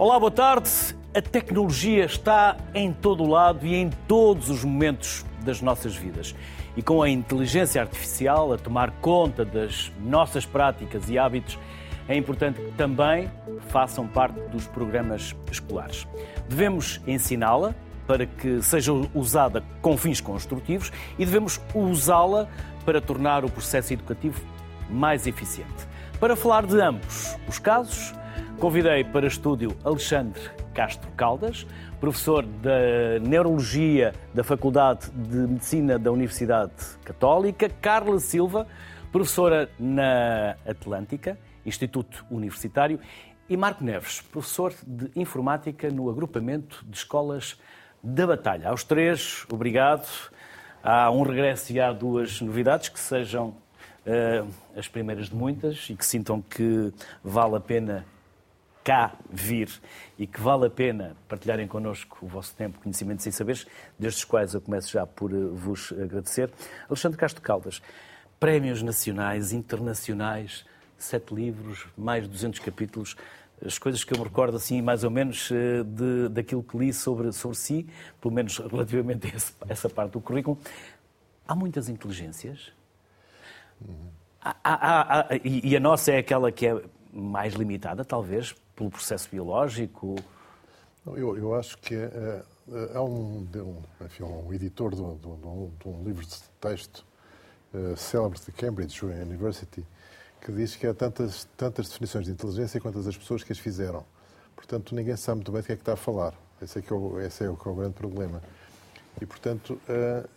Olá, boa tarde. A tecnologia está em todo o lado e em todos os momentos das nossas vidas. E com a inteligência artificial a tomar conta das nossas práticas e hábitos, é importante que também façam parte dos programas escolares. Devemos ensiná-la para que seja usada com fins construtivos e devemos usá-la para tornar o processo educativo mais eficiente. Para falar de ambos os casos, convidei para estúdio Alexandre Castro Caldas, professor da Neurologia da Faculdade de Medicina da Universidade Católica, Carla Silva, professora na Atlântica, Instituto Universitário, e Marco Neves, professor de Informática no Agrupamento de Escolas da Batalha. Aos três, obrigado. Há um regresso e há duas novidades que sejam uh, as primeiras de muitas e que sintam que vale a pena cá vir e que vale a pena partilharem connosco o vosso tempo, conhecimentos e saberes, desde os quais eu começo já por eh, vos agradecer. Alexandre Castro Caldas, prémios nacionais, internacionais, sete livros, mais de 200 capítulos, as coisas que eu me recordo, assim, mais ou menos, eh, de, daquilo que li sobre, sobre si, pelo menos relativamente a, esse, a essa parte do currículo. Há muitas inteligências. Uhum. Há, há, há, e, e a nossa é aquela que é mais limitada, talvez, pelo processo biológico? Eu, eu acho que é, há um, um, enfim, um editor de, de, de, um, livro de texto uh, célebre de Cambridge University que diz que há tantas, tantas definições de inteligência quanto as pessoas que as fizeram. Portanto, ninguém sabe muito bem do que é que está a falar. Esse é, que é, o, esse é, o, que é o grande problema. E, portanto,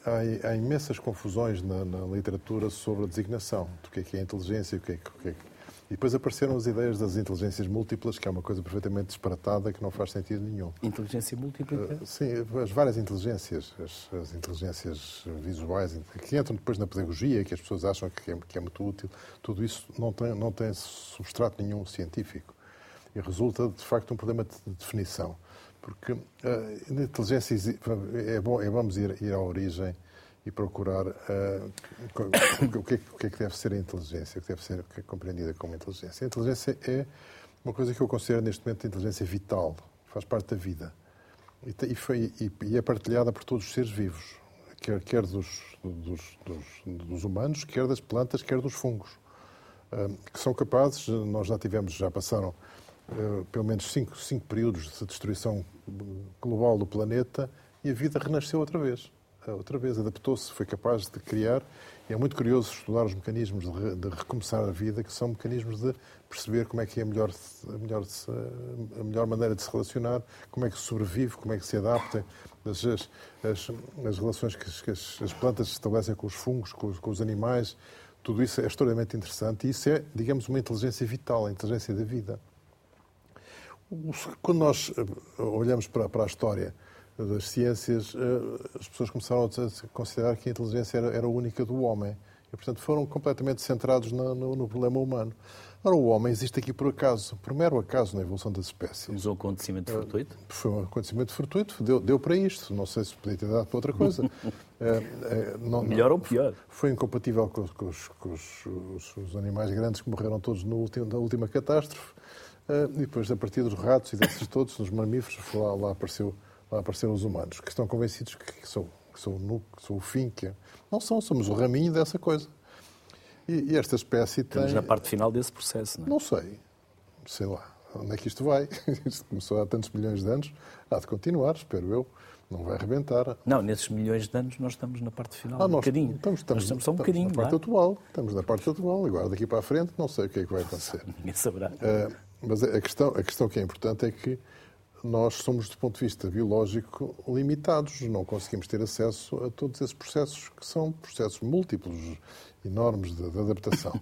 há, há, imensas confusões na, na, literatura sobre a designação do que é que é inteligência o que é, o que, é que e depois apareceram as ideias das inteligências múltiplas, que é uma coisa perfeitamente disparatada, que não faz sentido nenhum. Inteligência múltipla? Uh, sim, as várias inteligências, as, as, inteligências visuais, que entram depois na pedagogia, que as pessoas acham que é, que é muito útil, tudo isso não tem, não tem substrato nenhum científico. E resulta, de facto, um problema de definição. Porque uh, na inteligência é bom, é, vamos ir, ir à origem e procurar uh, o, que é, o, que é, que deve ser a inteligência, o que deve ser é compreendida como inteligência. A inteligência é uma coisa que eu considero neste momento a inteligência vital, faz parte da vida e, e, foi, e, e é partilhada por todos os seres vivos, quer, quer dos, dos, dos, dos, humanos, quer das plantas, quer dos fungos, uh, que são capazes, nós já tivemos, já passaram uh, pelo menos cinco, cinco períodos de destruição global do planeta e a vida renasceu outra vez outra vez, adaptou-se, foi capaz de criar. E é muito curioso estudar os mecanismos de, de, recomeçar a vida, que são mecanismos de perceber como é que é a melhor, a, melhor, a melhor maneira de se relacionar, como é que sobrevive, como é que se adapta, as, as, as relações que, que as, as, plantas estabelecem com os fungos, com os, com os animais. Tudo isso é extremamente interessante e isso é, digamos, uma inteligência vital, a inteligência da vida. Quando nós eh, olhamos para, para a história, das ciências, eh, as pessoas começaram a considerar que a inteligência era, era única do homem. E, portanto, foram completamente centrados no, no, no, problema humano. Ora, o homem existe aqui por acaso, por mero acaso na evolução das espécies. Mas um acontecimento fortuito? Foi um acontecimento fortuito, deu, deu para isto. Não sei se podia ter dado para outra coisa. é, é, não, Melhor não, ou pior? Foi incompatível com, com, os, com os, os, os, animais grandes que morreram todos no último, na última catástrofe. E depois, a partir dos ratos e desses todos, nos mamíferos, lá, lá apareceu lá apareceram os humanos, que estão convencidos que são, que são, o, núcleo, que são o fim, que não são, somos o raminho dessa coisa. E, e esta espécie tem... Estamos na parte final desse processo, não é? Não sei, sei lá, onde é que isto vai? Isto começou há tantos milhões de anos, há de continuar, espero eu. Não vai arrebentar. Não, nesses milhões de anos nós estamos na parte final, ah, um bocadinho. Estamos, estamos, estamos só um bocadinho. na parte é? atual. Estamos na parte atual. Agora, daqui para a frente, não sei o que é que vai acontecer. Ninguém saberá. Uh, mas a questão, a questão que é importante é que nós somos, do ponto de vista biológico, limitados. Não conseguimos ter acesso a todos esses processos que são processos múltiplos, enormes de, de adaptação.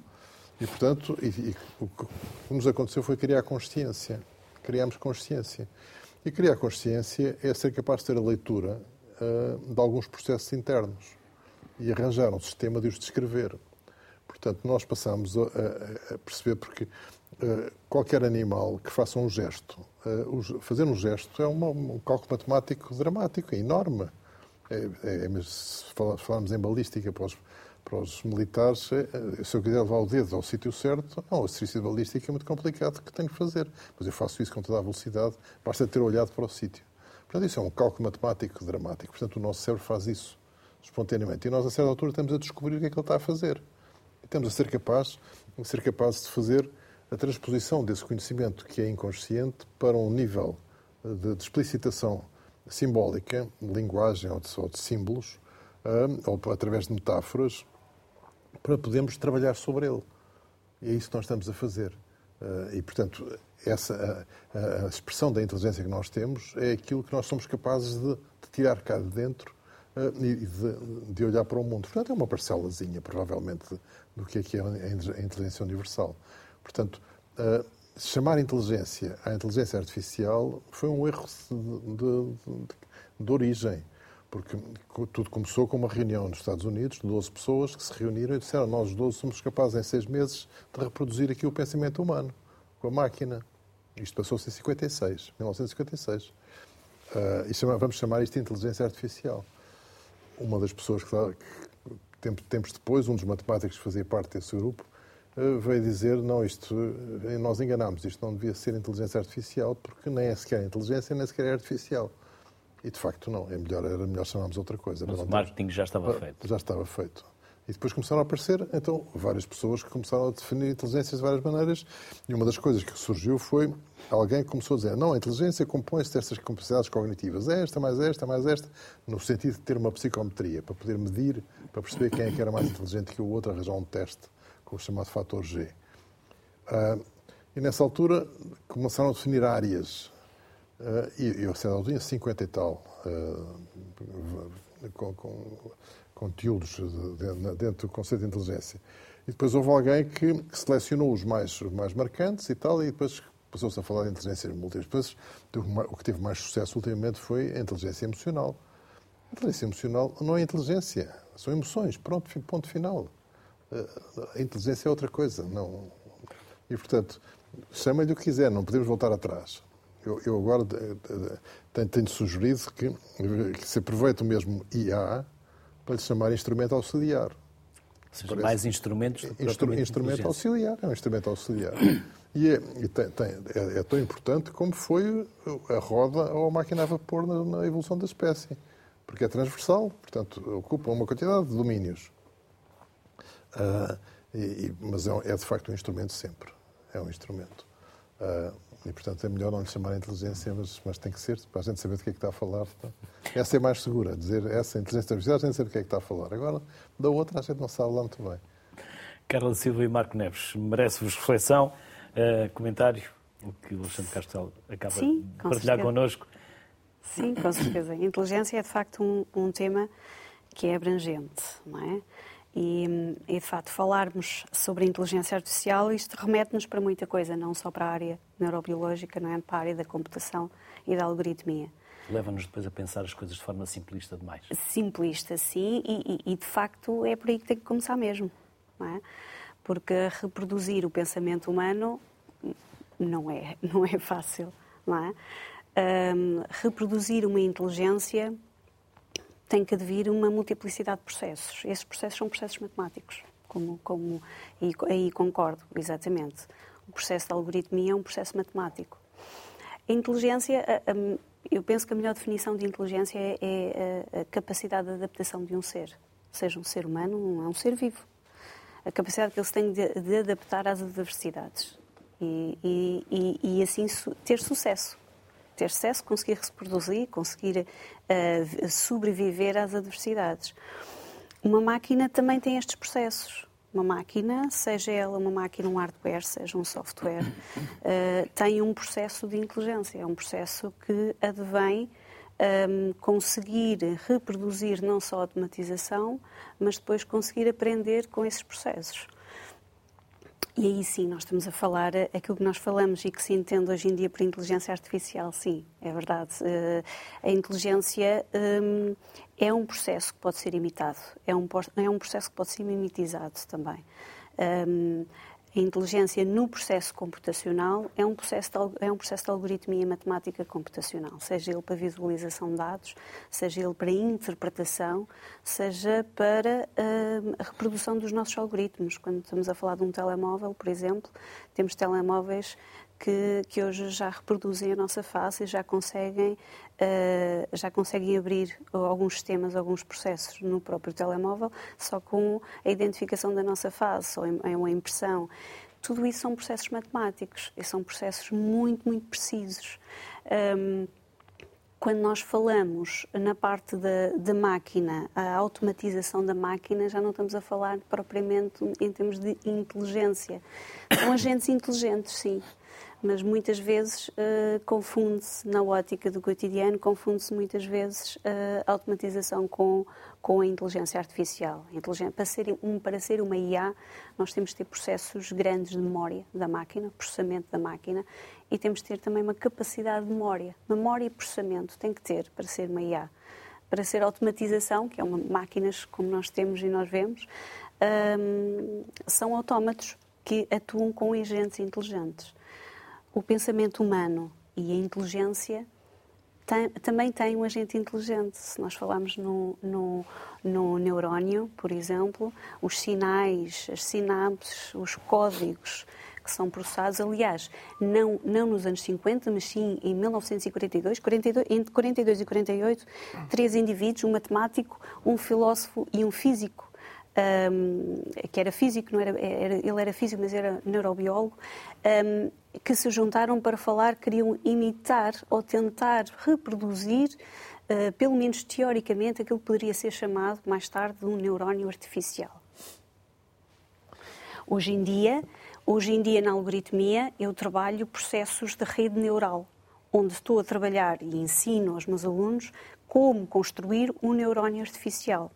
E, portanto, e, e, o que nos aconteceu foi criar consciência. Criámos consciência. E criar consciência é ser capaz de ter a leitura uh, de alguns processos internos e arranjar um sistema de os descrever. Portanto, nós passamos a, a, a perceber porque uh, qualquer animal que faça um gesto fazer um gesto é um cálculo matemático dramático, é enorme. É, é, se falarmos em balística para os, para os militares, é, se eu quiser levar o dedo ao sítio certo, não, o exercício balístico é muito complicado que tenho que fazer. Mas eu faço isso com toda a velocidade, basta ter olhado para o sítio. Portanto, isso é um cálculo matemático dramático. Portanto, o nosso cérebro faz isso espontaneamente. E nós, a certa altura, estamos a descobrir o que é que ele está a fazer. E estamos a ser capazes, a ser capazes de fazer a transposição desse conhecimento que é inconsciente para um nível de, de explicitação simbólica, de linguagem ou de, ou de símbolos, uh, ou através de metáforas, para podermos trabalhar sobre ele. E é isso que nós estamos a fazer. Uh, e, portanto, essa, a, a, expressão da inteligência que nós temos é aquilo que nós somos capazes de, de tirar cá de dentro uh, e de, de, olhar para o mundo. Portanto, é uma parcelazinha, provavelmente, do que é, que é a inteligência universal. Portanto, uh, chamar inteligência à inteligência artificial foi um erro de, de, de, origem, porque tudo começou com uma reunião nos Estados Unidos de 12 pessoas que se reuniram e disseram nós 12 somos capazes em seis meses de reproduzir aqui o pensamento humano com a máquina. Isto passou-se em 56, 1956. Uh, e chama, vamos chamar isto de inteligência artificial. Uma das pessoas que, que tempos depois, um dos matemáticos que fazia parte desse grupo, veio dizer, não, isto, uh, nós enganámos, isto não devia ser inteligência artificial, porque nem é sequer inteligência, nem sequer é artificial. E de facto não, é melhor, era melhor chamarmos outra coisa. Mas o marketing já estava feito. Já estava feito. E depois começaram a aparecer, então, várias pessoas que começaram a definir inteligências de várias maneiras. E uma das coisas que surgiu foi alguém que começou a dizer: não, a inteligência compõe-se destas capacidades cognitivas, esta, mais esta, mais esta, no sentido de ter uma psicometria, para poder medir, para perceber quem é que era mais inteligente que o outro, arranjar um teste com o chamado fator G. Uh, e nessa altura começaram a definir áreas. Uh, e eu, lá, eu tinha 50 e tal. Uh, com, com conteúdos dentro do conceito de inteligência. E depois houve alguém que selecionou os mais, os mais marcantes e tal, e depois passou-se a falar de inteligência múltiplas. Depois, o que teve mais sucesso ultimamente foi a inteligência emocional. A inteligência emocional não é inteligência, são emoções. Pronto, ponto final. A inteligência é outra coisa. Não... E, portanto, chama-lhe o que quiser, não podemos voltar atrás. Eu, eu agora tenho, tenho sugerido que, que se aproveite o mesmo IA para lhe chamar instrumento auxiliar. Ou seja, Parece... mais instrumentos do Instru Instrumento auxiliar, é um instrumento auxiliar. E, é, e tem, tem, é, é, tão importante como foi a roda ou a máquina a vapor na, na, evolução da espécie. Porque é transversal, portanto, ocupa uma quantidade de domínios. Uh, e, mas é, é, de facto um instrumento sempre. É um instrumento. Uh, e, portanto, é melhor não lhe chamar inteligência, mas, mas tem que ser, para a gente saber do que é que está a falar. Tá? Essa é mais segura, dizer essa inteligência artificial, a gente sabe do que é que está a falar. Agora, da outra, a gente não sabe lá muito bem. Carla Silva e Marco Neves, merece-vos reflexão, uh, comentário, o que o Alexandre Castelo acaba Sim, de partilhar certeza. connosco. Sim, com certeza. Inteligência é, de facto, um, um tema que é abrangente, não é? E, e, de facto, falarmos sobre inteligência artificial, isto remete-nos para muita coisa, não só para a área neurobiológica, não é? para a área da computação e da algoritmia. Leva-nos depois a pensar as coisas de forma simplista demais. Simplista, sim, e, e, e, de facto é por aí que tem que começar mesmo. Não é? Porque reproduzir o pensamento humano não é, não é fácil. Não é? Um, reproduzir uma inteligência tem que advir uma multiplicidade de processos. Esses processos são processos matemáticos, como, como, e aí concordo, exatamente. O processo de algoritmia é um processo matemático. A inteligência, eu penso que a melhor definição de inteligência é, é a capacidade de adaptação de um ser, seja um ser humano ou um ser vivo. A capacidade que ele tem de, de adaptar às adversidades e, e, e, e assim ter sucesso ter sucesso, conseguir reproduzir, conseguir uh, sobreviver às adversidades. Uma máquina também tem estes processos. Uma máquina, seja ela uma máquina, um hardware, seja um software, uh, tem um processo de inteligência. É um processo que advém um, ehm, conseguir reproduzir não só a automatização, mas depois conseguir aprender com esses processos. E aí sim, nós estamos a falar eh, aquilo que nós falamos e que se entende hoje em dia por inteligência artificial, sim, é verdade. Uh, a inteligência um, é um processo que pode ser imitado, é um, é processo que pode ser mimetizado também. A inteligência no processo computacional é um processo, de, é um processo de algoritmia matemática computacional, seja ele para visualização de dados, seja ele para interpretação, seja para uh, a reprodução dos nossos algoritmos. Quando estamos a falar de um telemóvel, por exemplo, temos telemóveis que, que hoje já reproduzem a nossa face e já conseguem, uh, já conseguem abrir alguns sistemas, alguns processos no próprio telemóvel, só com a identificação da nossa face ou em, uma impressão. Tudo isso são processos matemáticos e são processos muito, muito precisos. Um, quando nós falamos na parte da, da, máquina, a automatização da máquina, já não estamos a falar propriamente em termos de inteligência. São agentes inteligentes, sim, mas muitas vezes uh, confunde-se, na ótica do cotidiano, confunde-se muitas vezes uh, a automatização com, com a inteligência artificial. Inteligência, para, ser um, para ser uma IA, nós temos de ter processos grandes de memória da máquina, processamento da máquina, e temos de ter também uma capacidade de memória. Memória e processamento tem que ter para ser uma IA. Para ser automatização, que é uma máquinas como nós temos e nós vemos, um, são autómatos que atuam com agentes inteligentes o pensamento humano e a inteligência tem, também têm um agente inteligente. Se nós falarmos no, no, no neurónio, por exemplo, os sinais, as sinapses, os códigos que são processados, aliás, não, não nos anos 50, mas sim em 1942, 42, entre 42 e 48, três indivíduos, um matemático, um filósofo e um físico, um, que era físico, não era, era, ele era físico, mas era neurobiólogo, um, que se juntaram para falar, queriam imitar ou tentar reproduzir, uh, pelo menos teoricamente, aquilo que poderia ser chamado mais tarde de um neurónio artificial. Hoje em dia, hoje em dia na algoritmia, eu trabalho processos de rede neural, onde estou a trabalhar e ensino aos meus alunos como construir um neurónio artificial.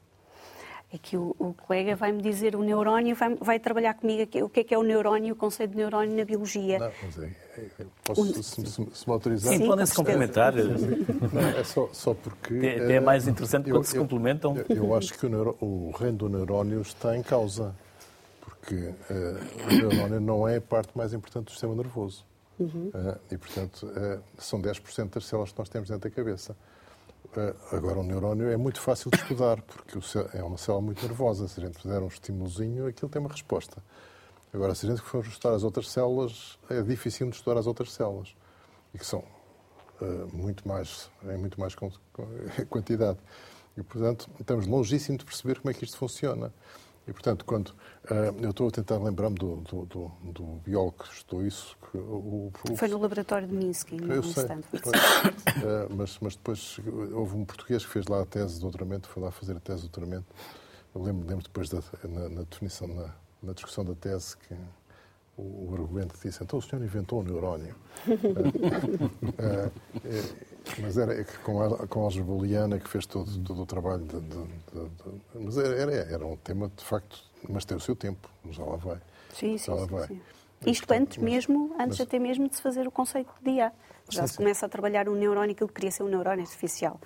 Aqui o, o colega vai-me dizer o neurónio, vai, vai trabalhar comigo aqui, o que é que é o neurónio, o conceito de neurónio na biologia. Não, mas é, é, posso, um, se, se, se, me autorizar? Sim, podem se complementar. Não, é só, só porque... É, é mais interessante eu, quando se complementam. Eu, eu acho que o, neuro, o, reino do neurónio está em causa, porque uh, o neurónio não é a parte mais importante do sistema nervoso. Uhum. Uh, e, portanto, uh, são 10% das células que nós temos dentro da cabeça. Eh, agora, o neurónio é muito fácil de estudar, porque é uma célula muito nervosa. Se a gente fizer um estímulozinho, aquilo tem uma resposta. Agora, se a gente for estudar as outras células, é difícil de estudar as outras células. E que são uh, muito mais, em muito mais quantidade. E, portanto, estamos longíssimo de perceber como é que isto funciona. E, portanto, quando uh, eu estou a tentar lembrar-me do, do, do, do, biólogo que estudou isso. Que, o, o, Foi no laboratório de Minsky, no eu sei, Stanford. uh, mas, mas depois houve um português que fez lá a tese de doutoramento, foi lá fazer a tese de doutoramento. Eu lembro, lembro depois da, na, na definição, na, na discussão da tese, que o, o argumento disse, então o senhor inventou o neurónio. uh, mas era com a, com a Booleana que fez todo, todo o trabalho. De, de, de, mas era, era um tema, de facto, mas tem o seu tempo, já lá vai. Sim, sim, lá vai. sim. Isto antes mas, mesmo, antes mas, até mesmo de se fazer o conceito de IA. Já sim, se começa sim. a trabalhar o neurónio, que ele queria ser um neurónio artificial.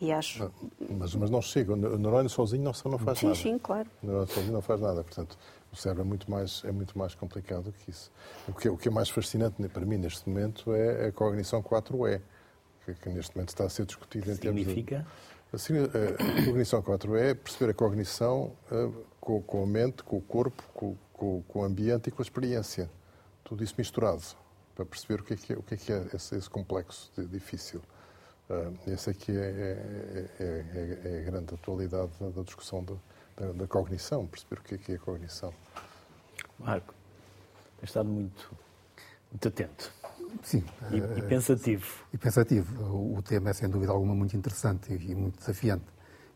E acho... Mas, mas não chega, o neurónio sozinho não, não faz sim, nada. Sim, sim, claro. O neurónio sozinho não faz nada, portanto, o cérebro é muito mais, é muito mais complicado que isso. O que, é, o que é mais fascinante para mim neste momento é a cognição 4E que, que neste momento está a ser discutida em termos Significa? Assim, a cognição 4 é perceber a cognição uh, com, com, a mente, com o corpo, com, com, com, o ambiente e com a experiência. Tudo isso misturado, para perceber o que é, que é, o que é, que é esse, esse complexo de, difícil. Uh, esse aqui é, é, é, é, a grande atualidade da, da discussão do, da, da, cognição, perceber o que é que é a cognição. Marco, tem estado muito, muito atento. Sim. E, e, eh, pensativo. E pensativo. O tema é, sem dúvida alguma, muito interessante e muito desafiante.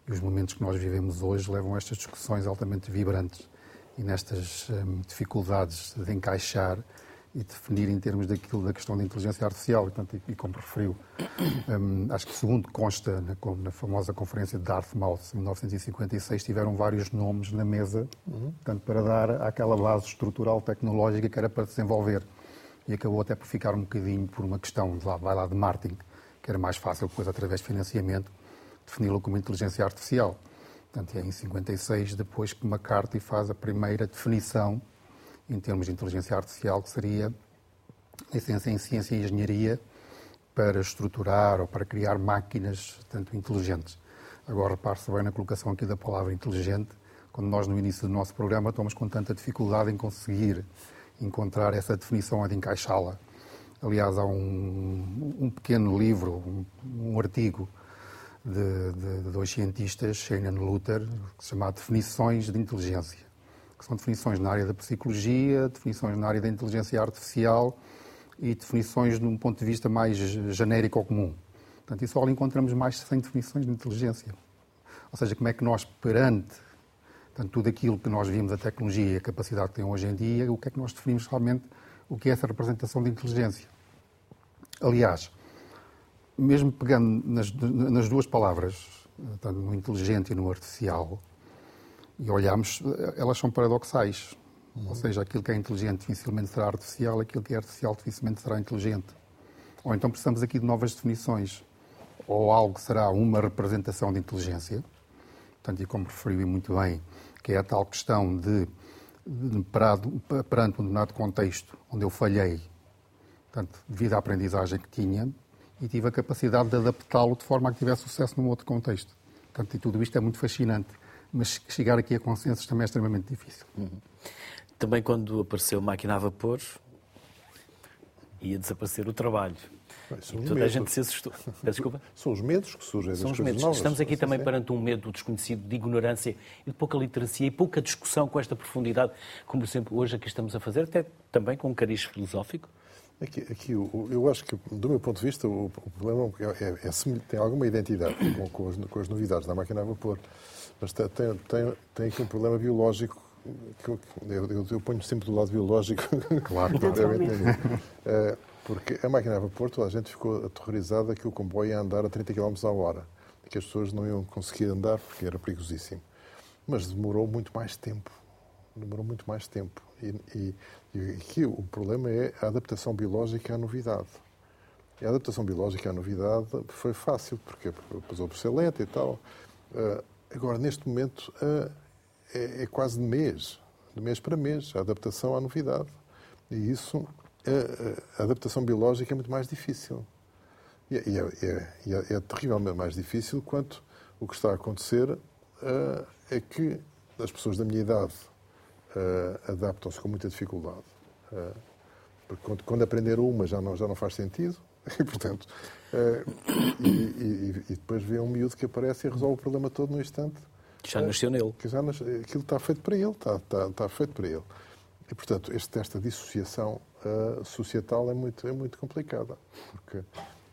E os momentos que nós vivemos hoje levam a estas discussões altamente vibrantes e nestas hum, dificuldades de encaixar e definir em termos daquilo da questão da inteligência artificial. E, portanto, e, e como referiu, hum, acho que segundo consta na, na, famosa conferência de Dartmouth, em 1956, tiveram vários nomes na mesa, uhum. portanto, para dar aquela base estrutural tecnológica que era para desenvolver e acabou até por ficar um bocadinho por uma questão de lá, vai lá de marketing, que era mais fácil depois, através de financiamento, defini-lo como inteligência artificial. Portanto, é em 56 depois que McCarthy faz a primeira definição em termos de inteligência artificial, que seria licença em ciência e engenharia para estruturar ou para criar máquinas tanto inteligentes. Agora, repare-se bem na colocação aqui da palavra inteligente, quando nós no início do nosso programa estamos com tanta dificuldade em conseguir encontrar essa definição, a de encaixá-la. Aliás, há um, um pequeno livro, um, um artigo de, de, de, dois cientistas, Shannon Luther, chama Definições de Inteligência, que são definições na área da psicologia, definições na área da inteligência artificial e definições de um ponto de vista mais genérico ou comum. Portanto, isso só encontramos mais de 100 definições de inteligência. Ou seja, como é que nós, perante portanto, tudo aquilo que nós vimos, a tecnologia e a capacidade que tem hoje em dia, o que é que nós definimos realmente o que é essa representação de inteligência? Aliás, mesmo pegando nas, nas duas palavras, tanto no inteligente e no artificial, e olhamos, elas são paradoxais. Uhum. Ou seja, aquilo que é inteligente dificilmente será artificial, aquilo que é artificial dificilmente será inteligente. Ou então precisamos aqui de novas definições. Ou algo será uma representação de inteligência, portanto, e como referiu muito bem, que é a tal questão de, de perante um determinado contexto onde eu falhei, portanto, devido à aprendizagem que tinha, e tive a capacidade de adaptá-lo de forma a que tivesse sucesso num outro contexto. Portanto, e tudo isto é muito fascinante, mas chegar aqui a consensos também é extremamente difícil. Uhum. Também quando apareceu a máquina a vapor, ia desaparecer o trabalho. E toda a gente se assustou. Desculpa? São os medos que surgem São os medos. Novas. Estamos aqui também perante um medo desconhecido, de ignorância e de pouca literacia e pouca discussão com esta profundidade, como, por exemplo, hoje aqui estamos a fazer, até também com um cariz filosófico. Aqui, aqui eu acho que, do meu ponto de vista, o, o problema é, é, é, tem alguma identidade com, com, as, com, as, novidades da máquina a vapor, mas tem, tem, tem aqui um problema biológico que eu, eu, eu ponho sempre do lado biológico. Claro, é, porque a máquina a vapor, toda a gente ficou aterrorizada que o comboio ia andar a 30 km a hora, que as pessoas não iam conseguir andar porque era perigosíssimo. Mas demorou muito mais tempo. Demorou muito mais tempo. E, e, e aqui o problema é a adaptação biológica à novidade. E a adaptação biológica à novidade foi fácil, porque passou por ser lenta e tal. Uh, agora, neste momento, uh, é, é, quase de mês, de mês para mês, a adaptação à novidade. E isso, a adaptação biológica é muito mais difícil. E, é, e, é, é, é, terrivelmente mais difícil quanto o que está a acontecer é que as pessoas da minha idade uh, adaptam-se com muita dificuldade. Uh, porque quando, quando aprender uma já não, já não faz sentido, e portanto. Uh, e, e, e, depois vê um miúdo que aparece e resolve o problema todo no instante. Já nasceu nele. Que já aquilo está feito para ele, está, está, está feito para ele. E, portanto, este, esta dissociação uh, societal é muito, é muito complicada, porque,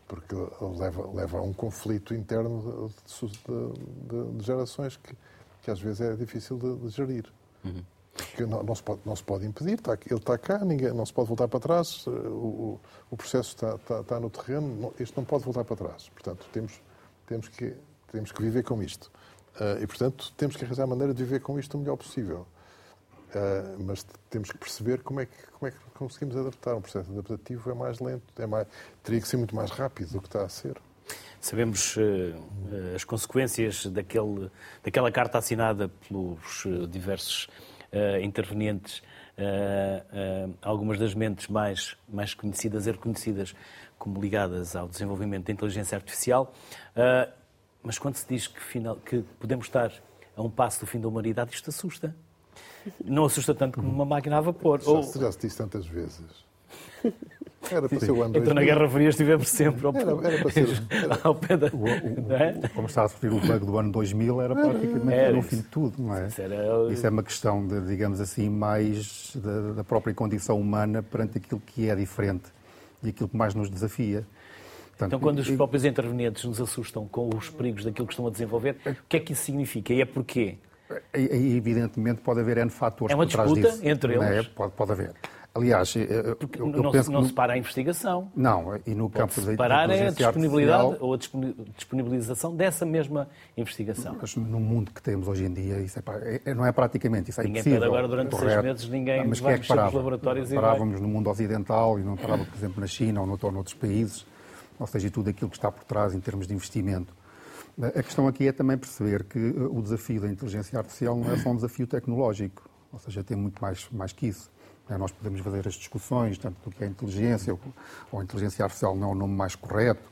porque leva, leva a um conflito interno de, de, de, gerações que, que às vezes é difícil de, de gerir. Uhum. Porque não, não, se pode, não se pode impedir, está, ele está cá, ninguém, não se pode voltar para trás, eh, o, o processo está, está, está, no terreno, não, isto não pode voltar para trás. Portanto, temos, temos, que, temos que viver com isto. Uh, e, portanto, temos que arranjar a maneira de viver com isto o melhor possível. Uh, mas temos que perceber como é que, como é que conseguimos adaptar. Um processo adaptativo é mais lento, é mais, teria que ser muito mais rápido do que está a ser. Sabemos uh, as consequências daquele, daquela carta assinada pelos diversos uh, intervenientes, algumas das mentes mais, mais conhecidas e reconhecidas como ligadas ao desenvolvimento da inteligência artificial. mas quando se diz que, final, que podemos estar a um passo do fim da humanidade, isto assusta. Não assusta tanto como uma máquina a vapor. Já, Ou... já se disse tantas vezes. Era para ser o ano Então na Guerra Fria estivemos sempre ao, era, era para ser, era... ao pé da... O, o, é? Como está a referir o bug do ano 2000, era praticamente era no fim de tudo, não é? Isso, era... Isso é uma questão, de, digamos assim, mais da, da, própria condição humana perante aquilo que é diferente e aquilo que mais nos desafia. Portanto, então, quando os próprios intervenientes nos assustam com os perigos daquilo que estão a desenvolver, o que é que isso significa? E é porquê? Aí, evidentemente, pode haver N fatores é uma trás disso. entre eles? É? Pode, pode haver. Aliás, eu, Porque eu, não, penso não que... se para a investigação. Não, e no campo da parar é a disponibilidade artificial... ou a disponibilização dessa mesma investigação. Mas no mundo que temos hoje em dia, isso é, é não é praticamente, isso é ninguém impossível. agora durante correto. seis meses, ninguém mas vai é que parava? laboratórios Parávamos no mundo ocidental e não parava, por exemplo, na China ou noutros países, ou seja, tudo aquilo que está por trás em termos de investimento. A questão aqui é também perceber que eh, o desafio da inteligência artificial não é só um desafio tecnológico, ou seja, tem muito mais, mais que isso Né? Nós podemos fazer as discussões, tanto do que é inteligência, ou, ou inteligência artificial não é o nome mais correto,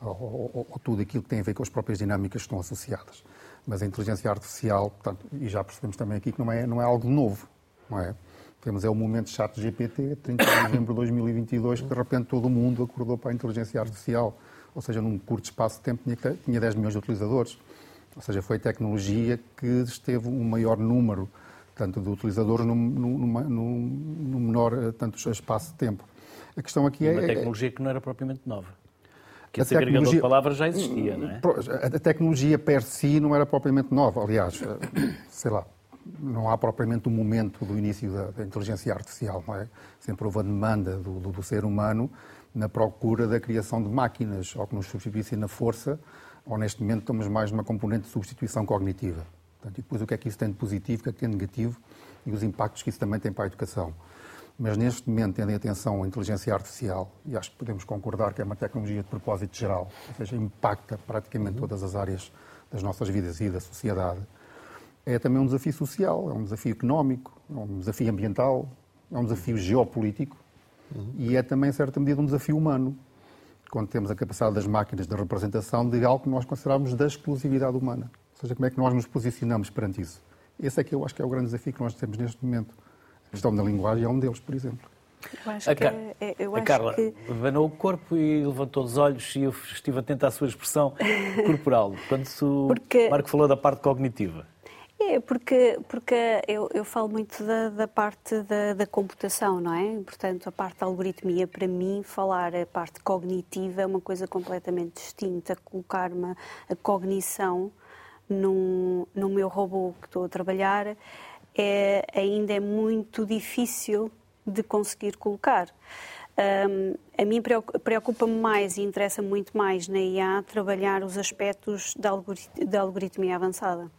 ou, ou, ou, tudo aquilo que tem a ver com as próprias dinâmicas que estão associadas. Mas a inteligência artificial, portanto, e já percebemos também aqui que não é, não é algo novo, não é? Temos é o momento chat GPT, 30 de novembro de 2022, que de repente todo o mundo acordou para a inteligência artificial. Ou seja, num curto espaço de tempo tinha, tinha 10 milhões de utilizadores. Ou seja, foi a tecnologia que esteve um maior número tanto de utilizadores no menor eh, tanto espaço de tempo. A questão aqui é... Uma tecnologia que não era propriamente nova. Que esse tecnologia... agregador de palavras já existia, não é? A tecnologia per si não era propriamente nova. Aliás, eh, sei lá, não há propriamente um momento do início da, da inteligência artificial, não é? Sempre houve a demanda do, do, do, ser humano na procura da criação de máquinas, ou que nos substituíssem na força, ou neste momento estamos mais numa componente de substituição cognitiva. Portanto, e depois o que é que isso tem de positivo, o que é que tem de negativo e os impactos que isso também tem para a educação. Mas neste momento, tendo em atenção a inteligência artificial, e acho que podemos concordar que é uma tecnologia de propósito geral, ou seja, impacta praticamente todas as áreas das nossas vidas e da sociedade, é também um desafio social, é um desafio económico, é um desafio ambiental, é um desafio geopolítico uhum. e é também, em certa medida, um desafio humano, quando temos a capacidade das máquinas de representação de algo que nós consideramos da exclusividade humana. Ou seja, como é que nós nos posicionamos perante isso? Esse é que eu acho que é o grande desafio que nós temos neste momento. A questão da linguagem é um deles, por exemplo. Eu acho a, que é, é eu a acho Carla que... levantou o corpo e levantou os olhos e eu estive atento à sua expressão corporal. Quando o Porque... Marco falou da parte cognitiva. É, porque, porque eu, eu falo muito da, da parte da, da, computação, não é? Portanto, a parte da algoritmia, para mim, falar a parte cognitiva é uma coisa completamente distinta. Colocar uma, a cognição num, no meu robô que estou a trabalhar é, ainda é muito difícil de conseguir colocar. Um, a mim preocupa-me mais e interessa muito mais na IA trabalhar os aspectos da, algorit da algoritmia avançada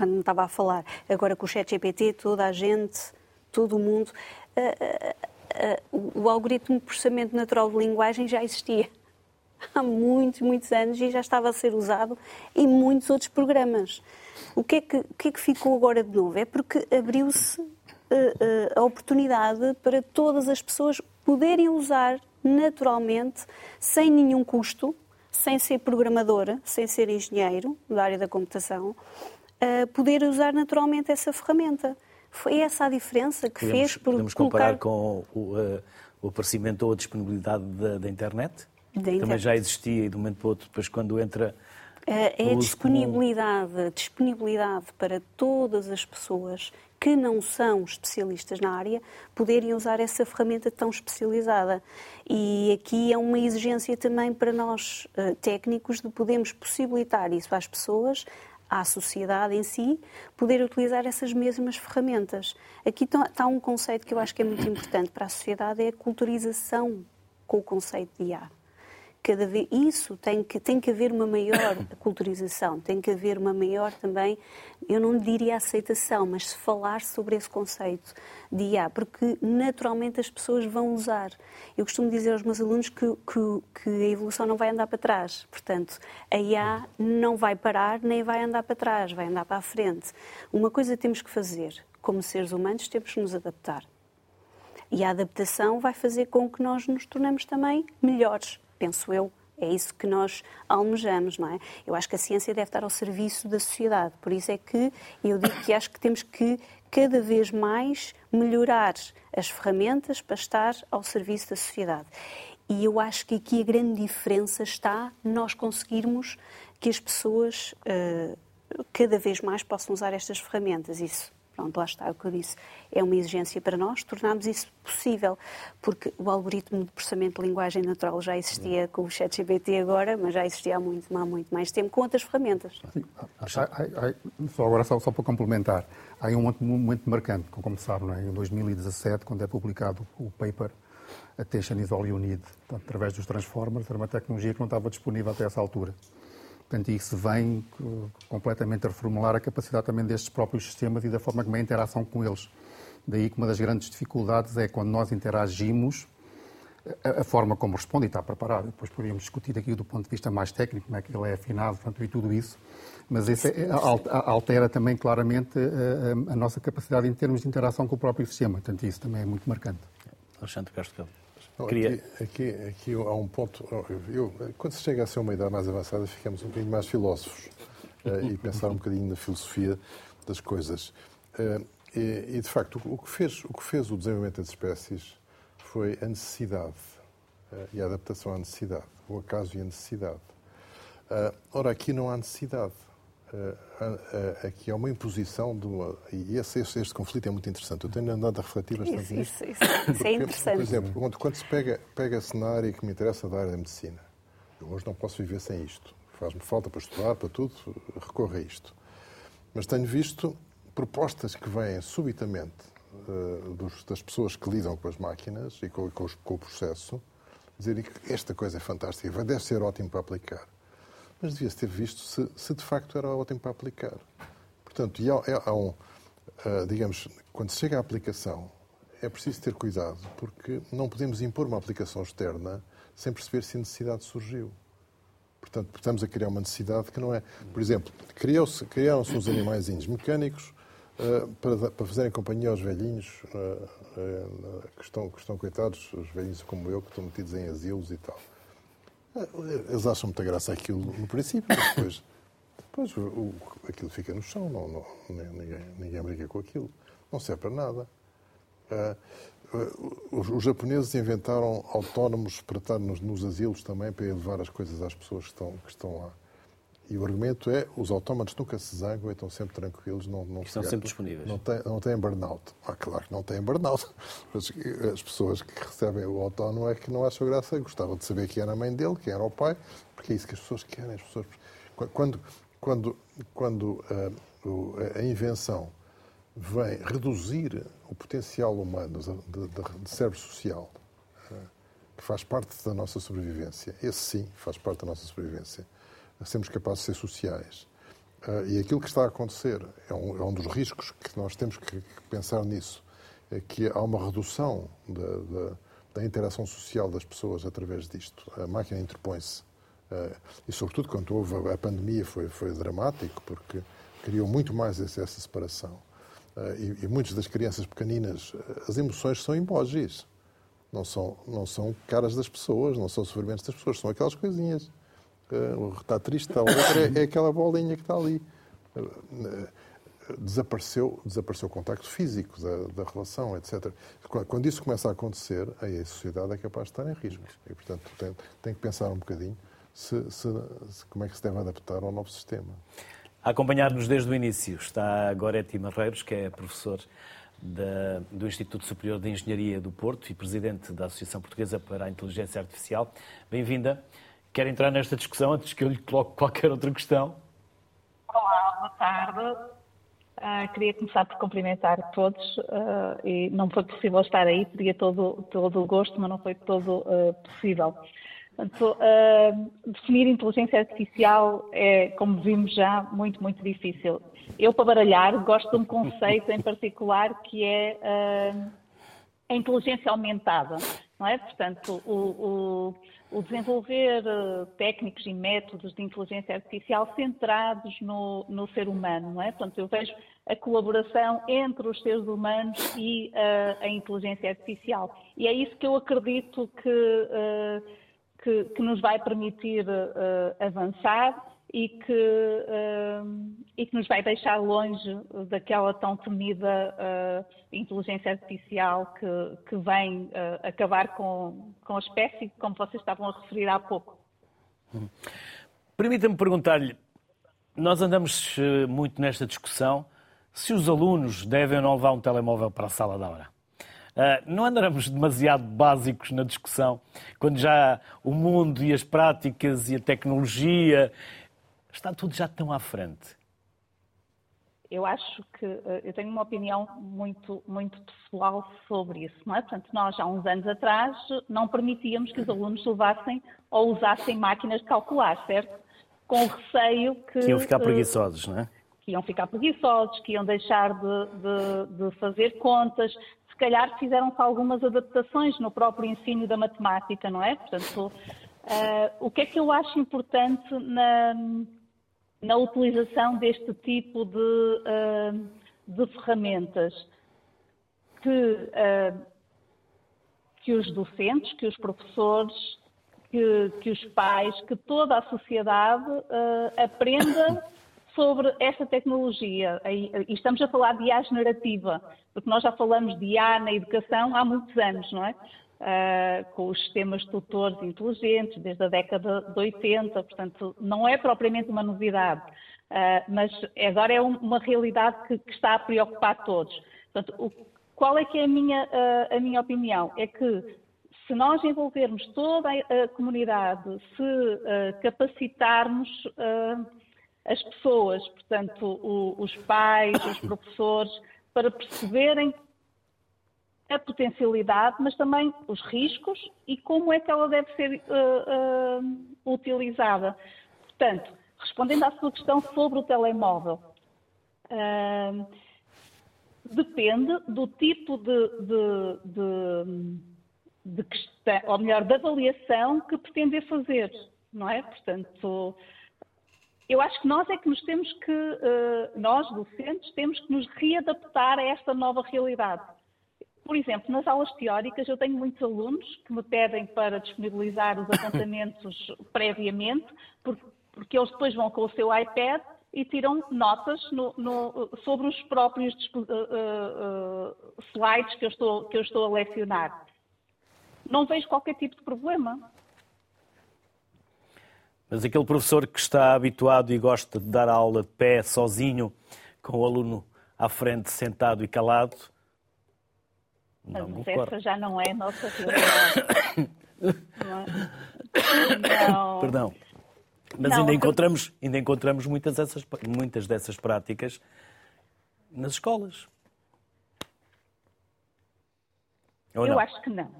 quando me estava a falar. Agora com o chat GPT, toda a gente, todo o mundo, uh, uh, uh, o algoritmo de processamento natural de linguagem já existia há muitos, muitos anos e já estava a ser usado em muitos outros programas. O que é que, que, é que ficou agora de novo? É porque abriu-se a oportunidade para todas as pessoas poderem usar naturalmente, sem nenhum custo, sem ser programadora, sem ser engenheiro da área da computação, uh, poder usar naturalmente essa ferramenta. Foi essa a diferença que podemos, fez por Podemos comparar com o, uh, o aparecimento ou a disponibilidade da, da internet? Da Também internet. já existia e de um momento para o outro, depois quando entra é a disponibilidade, comum. disponibilidade para todas as pessoas que não são especialistas na área poderem usar essa ferramenta tão especializada. E aqui é uma exigência também para nós técnicos de podermos possibilitar isso às pessoas à sociedade em si poder utilizar essas mesmas ferramentas. Aqui está um conceito que eu acho que é muito importante para a sociedade, é a culturização com o conceito de IA cada vez isso tem que tem que haver uma maior culturização, tem que haver uma maior também, eu não diria aceitação, mas se falar sobre esse conceito de IA, porque naturalmente as pessoas vão usar. Eu costumo dizer aos meus alunos que, que, que a evolução não vai andar para trás, portanto, a IA não vai parar nem vai andar para trás, vai andar para a frente. Uma coisa temos que fazer, como seres humanos, temos que nos adaptar. E a adaptação vai fazer com que nós nos tornemos também melhores penso eu, é isso que nós almejamos, não é? Eu acho que a ciência deve estar ao serviço da sociedade. Por isso é que eu digo que acho que temos que cada vez mais melhorar as ferramentas para estar ao serviço da sociedade. E eu acho que aqui a grande diferença está nós conseguirmos que as pessoas uh, cada vez mais possam usar estas ferramentas. Isso Pronto, lá está o que eu disse. É uma exigência para nós tornarmos isso possível, porque o algoritmo de processamento de linguagem natural já existia com o ChatGPT agora, mas já existia há muito, há muito mais tempo com outras ferramentas. Sim. Só agora, só, só para complementar, há um momento marcante, como sabe, não é? em 2017, quando é publicado o paper Attention is all you need, através dos Transformers, era uma tecnologia que não estava disponível até essa altura. Portanto, isso vem completamente a reformular a capacidade também destes próprios sistemas e da forma como é a interação com eles. Daí que uma das grandes dificuldades é quando nós interagimos, a, forma como responde e está preparado. Depois poderíamos discutir aqui do ponto de vista mais técnico, como é que ele é afinado portanto, e tudo isso. Mas isso é, altera também claramente a, a, nossa capacidade em termos de interação com o próprio sistema. Portanto, isso também é muito marcante. Alexandre Castro Queria... Aqui, aqui, aqui, há um ponto. Eu, quando se chega a ser uma idade mais avançada, ficamos um bocadinho mais filósofos uh, e pensar um bocadinho na filosofia das coisas. Uh, e, e, de facto, o que, fez, o que fez o desenvolvimento das espécies foi a necessidade uh, e a adaptação à necessidade, o acaso e a necessidade. ora, aqui não há necessidade. Aqui há uma imposição de uma. E esse, este, este, conflito é muito interessante. Eu tenho andado a refletir bastante isso, nisso. Isso, isso, isso é interessante. Por exemplo, quando, quando se pega, pega-se na área que me interessa da área da medicina, eu hoje não posso viver sem isto. Faz-me falta para estudar, para tudo, recorro a isto. Mas tenho visto propostas que vêm subitamente uh, dos, das pessoas que lidam com as máquinas e com, com, os, com o processo, dizerem que esta coisa é fantástica, deve ser ótimo para aplicar mas devia-se ter visto se, se, de facto era ótimo para aplicar. Portanto, há, há um, uh, digamos, quando chega à aplicação, é preciso ter cuidado, porque não podemos impor uma aplicação externa sem perceber se a necessidade surgiu. Portanto, estamos a criar uma necessidade que não é. Por exemplo, criaram-se uns animaizinhos mecânicos uh, para, para fazerem companhia aos velhinhos uh, que, estão, que estão coitados, os velhinhos como eu, que estão metidos em asilos e tal. Eles acham muita graça aquilo no princípio, mas depois, depois o, aquilo fica no chão, não, não, ninguém, ninguém briga com aquilo. Não serve para nada. Uh, os, os, japoneses inventaram autónomos para estar nos, nos, asilos também, para levar as coisas às pessoas que estão, que estão lá. E o argumento é os autómatos nunca se zangam, estão sempre tranquilos, não, não estão sempre disponíveis. Não têm, não têm burnout. Ah, claro que não têm burnout. Mas as pessoas que recebem o autónomo é que não acham graça, gostavam de saber quem era a mãe dele, quem era o pai, porque é isso que as pessoas querem. As pessoas... Quando, quando, quando uh, a invenção vem reduzir o potencial humano de, de, de cérebro social, uh, que faz parte da nossa sobrevivência, esse sim faz parte da nossa sobrevivência sermos capazes de ser sociais. Uh, e aquilo que está a acontecer é um, é um, dos riscos que nós temos que, pensar nisso, é que há uma redução da, da, da, interação social das pessoas através disto. A máquina interpõe-se. Uh, e, sobretudo, quando houve a, pandemia, foi, foi dramático, porque criou muito mais essa, separação. Uh, e, e muitas das crianças pequeninas, as emoções são emojis. Não são, não são caras das pessoas, não são sofrimentos das pessoas, são aquelas coisinhas está triste, está alegre, é, é aquela bolinha que está ali. Desapareceu, desapareceu o contacto físico da, da relação, etc. Quando isso começa a acontecer, aí a sociedade é capaz de estar em risco. E, portanto, tem, tem que pensar um bocadinho se, se, se, como é que se deve adaptar ao novo sistema. A acompanhar-nos desde o início está Goretti Marreiros, que é professor da, do Instituto Superior de Engenharia do Porto e presidente da Associação Portuguesa para a Inteligência Artificial. Bem-vinda. Quer entrar nesta discussão antes que eu lhe coloque qualquer outra questão? Olá, boa tarde. Uh, queria começar por cumprimentar todos uh, e não foi possível estar aí, teria todo, todo o gosto, mas não foi todo uh, possível. Portanto, definir inteligência artificial é, como vimos já, muito, muito difícil. Eu, para baralhar, gosto de um conceito em particular que é a inteligência aumentada, não é? Portanto, o, o o desenvolver uh, técnicos e métodos de inteligência artificial centrados no, no, ser humano, não é? Portanto, eu vejo a colaboração entre os seres humanos e uh, a inteligência artificial. E é isso que eu acredito que, uh, que, que nos vai permitir avançar e que, uh, e que nos vai deixar longe daquela tão temida uh, inteligência artificial que, que vem uh, acabar com, com a espécie, como vocês estavam a referir há pouco. Permita-me perguntar-lhe, nós andamos muito nesta discussão se os alunos devem ou não levar um telemóvel para a sala de aula. não andaremos demasiado básicos na discussão, quando já o mundo e as práticas e a tecnologia Está tudo já tão à frente? Eu acho que eh, eu tenho uma opinião muito, muito pessoal sobre isso, não é? Portanto, nós há uns anos atrás não permitíamos que os alunos levassem ou usassem máquinas de calcular, certo? Com o receio que. Que iam ficar preguiçosos, não é? Que iam ficar preguiçosos, que iam deixar de, de, de fazer contas, se calhar fizeram-se algumas adaptações no próprio ensino da matemática, não é? Portanto, uh, o que é que eu acho importante na, na utilização deste tipo de, uh, de ferramentas? Que, uh, que os docentes, que os professores, que, que os pais, que toda a sociedade aprenda sobre esta tecnologia. E estamos a falar de IA generativa, porque nós já falamos de IA na educação há muitos anos, não é? Uh, com os sistemas tutores inteligentes, desde a década de 80, portanto, não é propriamente uma novidade, uh, mas agora é um, uma realidade que, que, está a preocupar todos. Portanto, o, qual é que é a minha, uh, a minha opinião? É que se nós envolvermos toda a, a comunidade, se capacitarmos as pessoas, portanto, o, os pais, os professores, para perceberem a potencialidade, mas também os riscos e como é que ela deve ser uh, uh, utilizada. Portanto, respondendo à sua questão sobre o telemóvel, uh, depende do tipo de, de, de, de questão, ou melhor, da avaliação que pretender fazer, não é? Portanto, eu acho que nós é que nos temos que, nós docentes, temos que nos readaptar a esta nova realidade. Por exemplo, nas aulas teóricas eu tenho muitos alunos que me pedem para disponibilizar os apontamentos previamente, porque, eles depois vão com o seu iPad e tiram notas no, no, sobre os próprios uh, uh, slides que eu, estou, que eu estou a lecionar. Não vejo qualquer tipo de problema. Mas aquele professor que está habituado e gosta de dar aula de pé, sozinho, com o aluno à frente, sentado e calado, Mas essa já não é a nossa realidade. não. Perdão. Mas não, ainda, encontramos, ainda encontramos muitas, dessas, muitas dessas práticas nas escolas. Ou Eu não? acho que não.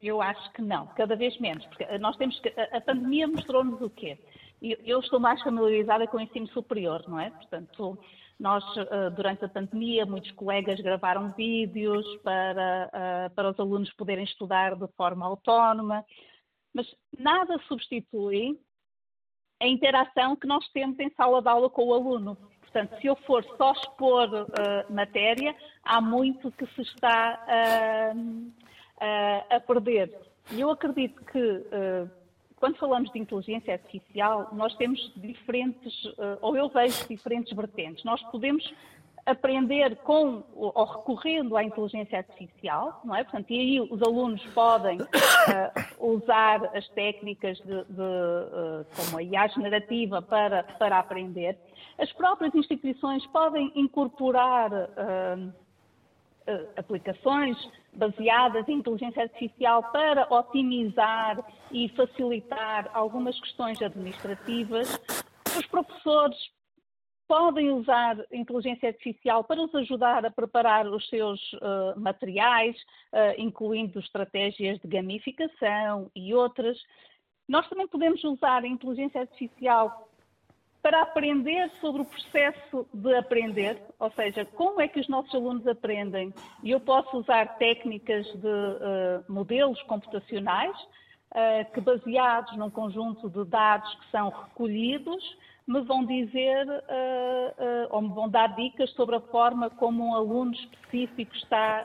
Eu acho que não, cada vez menos, porque nós temos que, a, pandemia mostrou-nos o quê? Eu, estou mais familiarizada com o ensino superior, não é? Portanto, nós, eh, durante a pandemia, muitos colegas gravaram vídeos para, eh, para os alunos poderem estudar de forma autónoma, mas nada substitui a interação que nós temos em sala de aula com o aluno. Portanto, se eu for só expor uh, matéria, há muito que se está uh, uh, a perder. E eu acredito que, quando falamos de inteligência artificial, nós temos diferentes, uh, ou eu vejo diferentes vertentes. Nós podemos aprender com ou recorrendo à inteligência artificial, não é? Portanto, e aí os alunos podem uh, usar as técnicas de, de uh, como a IA generativa para, para aprender. As próprias instituições podem incorporar uh, aplicações baseadas em inteligência artificial para otimizar e facilitar algumas questões administrativas. Os professores podem usar inteligência artificial para os ajudar a preparar os seus uh, materiais, uh, incluindo estratégias de gamificação e outras. Nós também podemos usar a inteligência artificial para aprender sobre o processo de aprender, ou seja, como é que os nossos alunos aprendem. E eu posso usar técnicas de uh, modelos computacionais uh, que, baseados num conjunto de dados que são recolhidos, me vão dizer uh, ou me vão dar dicas sobre a forma como um aluno específico está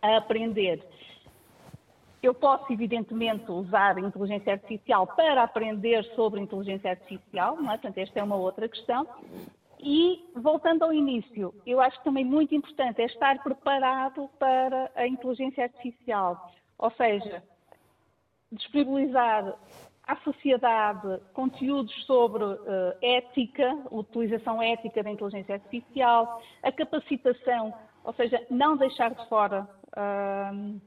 a aprender. Eu posso, evidentemente, usar a inteligência artificial para aprender sobre inteligência artificial, não é? portanto, esta é uma outra questão. E, voltando ao início, eu acho que também muito importante é estar preparado para a inteligência artificial, ou seja, disponibilizar à sociedade conteúdos sobre uh, ética, utilização ética da inteligência artificial, a capacitação, ou seja, não deixar de fora. Uh,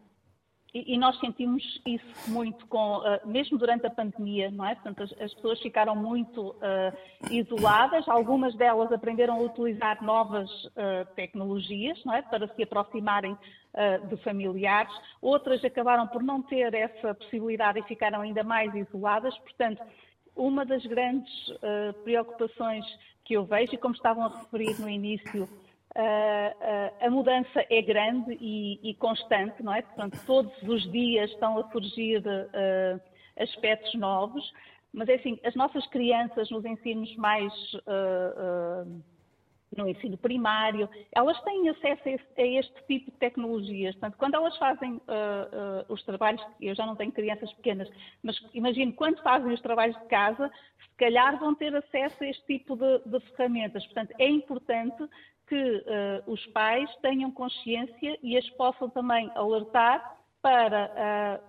e, nós sentimos isso muito com, uh, mesmo durante a pandemia, não é? Portanto, as, as pessoas ficaram muito uh, isoladas, algumas delas aprenderam a utilizar novas uh, tecnologias, não é? Para se aproximarem de familiares, outras acabaram por não ter essa possibilidade e ficaram ainda mais isoladas, portanto, uma das grandes preocupações que eu vejo, e como estavam a referir no início, a mudança é grande e, e, constante, não é? Portanto, todos os dias estão a surgir uh, aspectos novos, mas é assim, as nossas crianças nos ensinos mais no ensino primário, elas têm acesso a, a, este tipo de tecnologias. Portanto, quando elas fazem uh, uh, os trabalhos, eu já não tenho crianças pequenas, mas imagino quando fazem os trabalhos de casa, se calhar vão ter acesso a este tipo de, de ferramentas. Portanto, é importante que uh, os pais tenham consciência e as possam também alertar para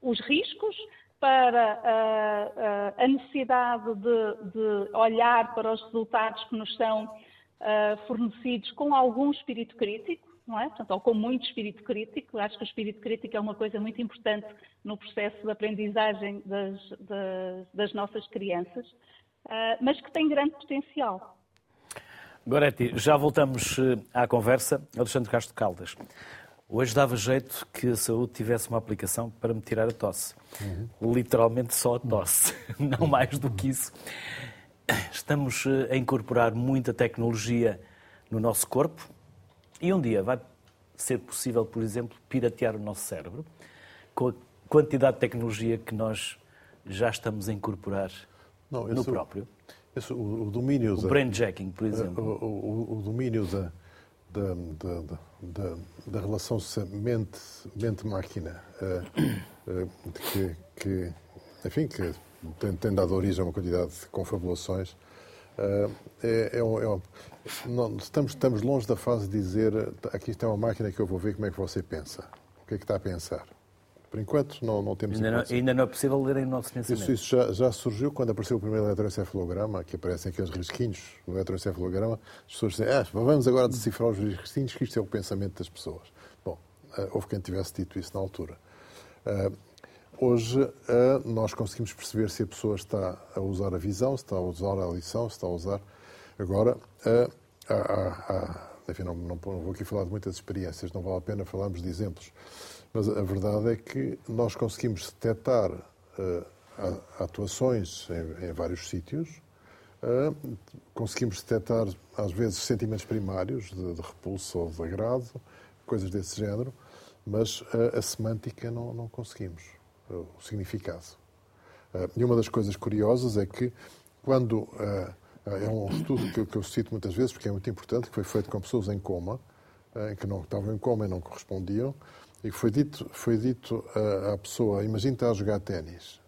os riscos, para uh, a necessidade de, de, olhar para os resultados que nos são uh, fornecidos com algum espírito crítico, não é? Portanto, ou com muito espírito crítico. Acho que o espírito crítico é uma coisa muito importante no processo de aprendizagem das, das, das nossas crianças, uh, mas que tem grande potencial. Goretti, já voltamos à conversa. Alexandre Castro Caldas. Hoje dava jeito que a saúde tivesse uma aplicação para me tirar a tosse. Uhum. Literalmente só a tosse, não mais do que isso. Estamos eh, a incorporar muita tecnologia no nosso corpo e um dia vai ser possível, por exemplo, piratear o nosso cérebro com a quantidade de tecnologia que nós já estamos a incorporar não, no próprio. Esse, o, o, domínio o da, brainjacking, por exemplo. O, o, o domínio da, da, da, da, da relação mente-máquina, mente uh, uh, que, que, enfim, que tem, tem, dado origem a uma quantidade de confabulações, uh, é, é, é, não, estamos, estamos longe da fase de dizer aqui está uma máquina que eu vou ver como é que você pensa. O que é que está a pensar? Por enquanto, não, não temos... Ainda não, ainda não é possível lerem o nosso pensamento. Isso, isso já, já, surgiu quando apareceu o primeiro eletroencefalograma, que aparecem aqueles risquinhos no eletroencefalograma. As pessoas dizem, ah, vamos agora decifrar os risquinhos, que isto é o pensamento das pessoas. Bom, uh, houve quem tivesse dito isso na altura. Uh, hoje, uh, nós conseguimos perceber se a pessoa está a usar a visão, se está a usar a audição, se está a usar... Agora, há, há, há, enfim, não, não, não vou aqui falar de muitas experiências, não vale a pena falarmos de exemplos, mas a verdade é que nós conseguimos detectar uh, atuações em, em vários sítios, uh, conseguimos detectar, às vezes, sentimentos primários de, de repulso ou de agrado, coisas desse género, mas uh, a semântica não, não conseguimos, o significado. e uma das coisas curiosas é que, quando. é um estudo que, que eu cito muitas vezes, porque é muito importante, que foi feito com pessoas em coma, que não estavam em coma e não correspondiam, e foi dito, foi dito à pessoa, imagine que está a jogar ténis,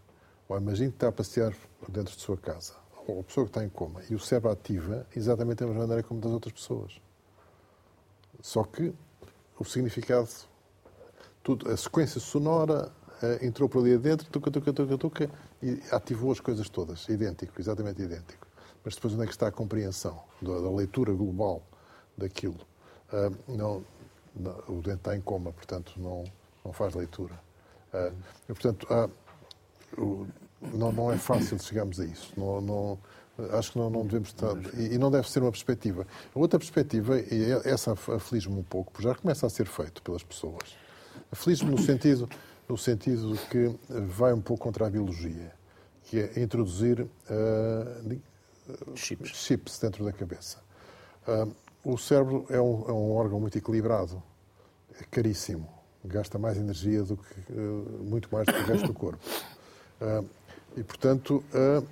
ou imagine que está a passear dentro de sua casa, ou a pessoa que está em coma, e o cérebro ativa exatamente da mesma maneira como das outras pessoas. Só que o significado, tudo, a sequência sonora uh, entrou por ali adentro, tuca, tuca, tuca, tuca, e ativou as coisas todas, idêntico, exatamente idêntico. Mas depois onde é que está a compreensão da, da leitura global daquilo? Uh, não, o dente está em coma, portanto não, não faz leitura. Uh, e, portanto, há, o, não, não é fácil chegarmos a isso. Não, não, acho que não, não devemos estar. E, e, não deve ser uma perspectiva. A outra perspectiva, e é, essa aflige-me um pouco, porque já começa a ser feito pelas pessoas. Aflige-me no sentido, no sentido que vai um pouco contra a biologia, que é introduzir uh, chips. chips dentro da cabeça. Uh, o cérebro é um, é um órgão muito equilibrado, é caríssimo, gasta mais energia do que, uh, muito mais do que o resto do corpo. Uh, e, portanto, uh,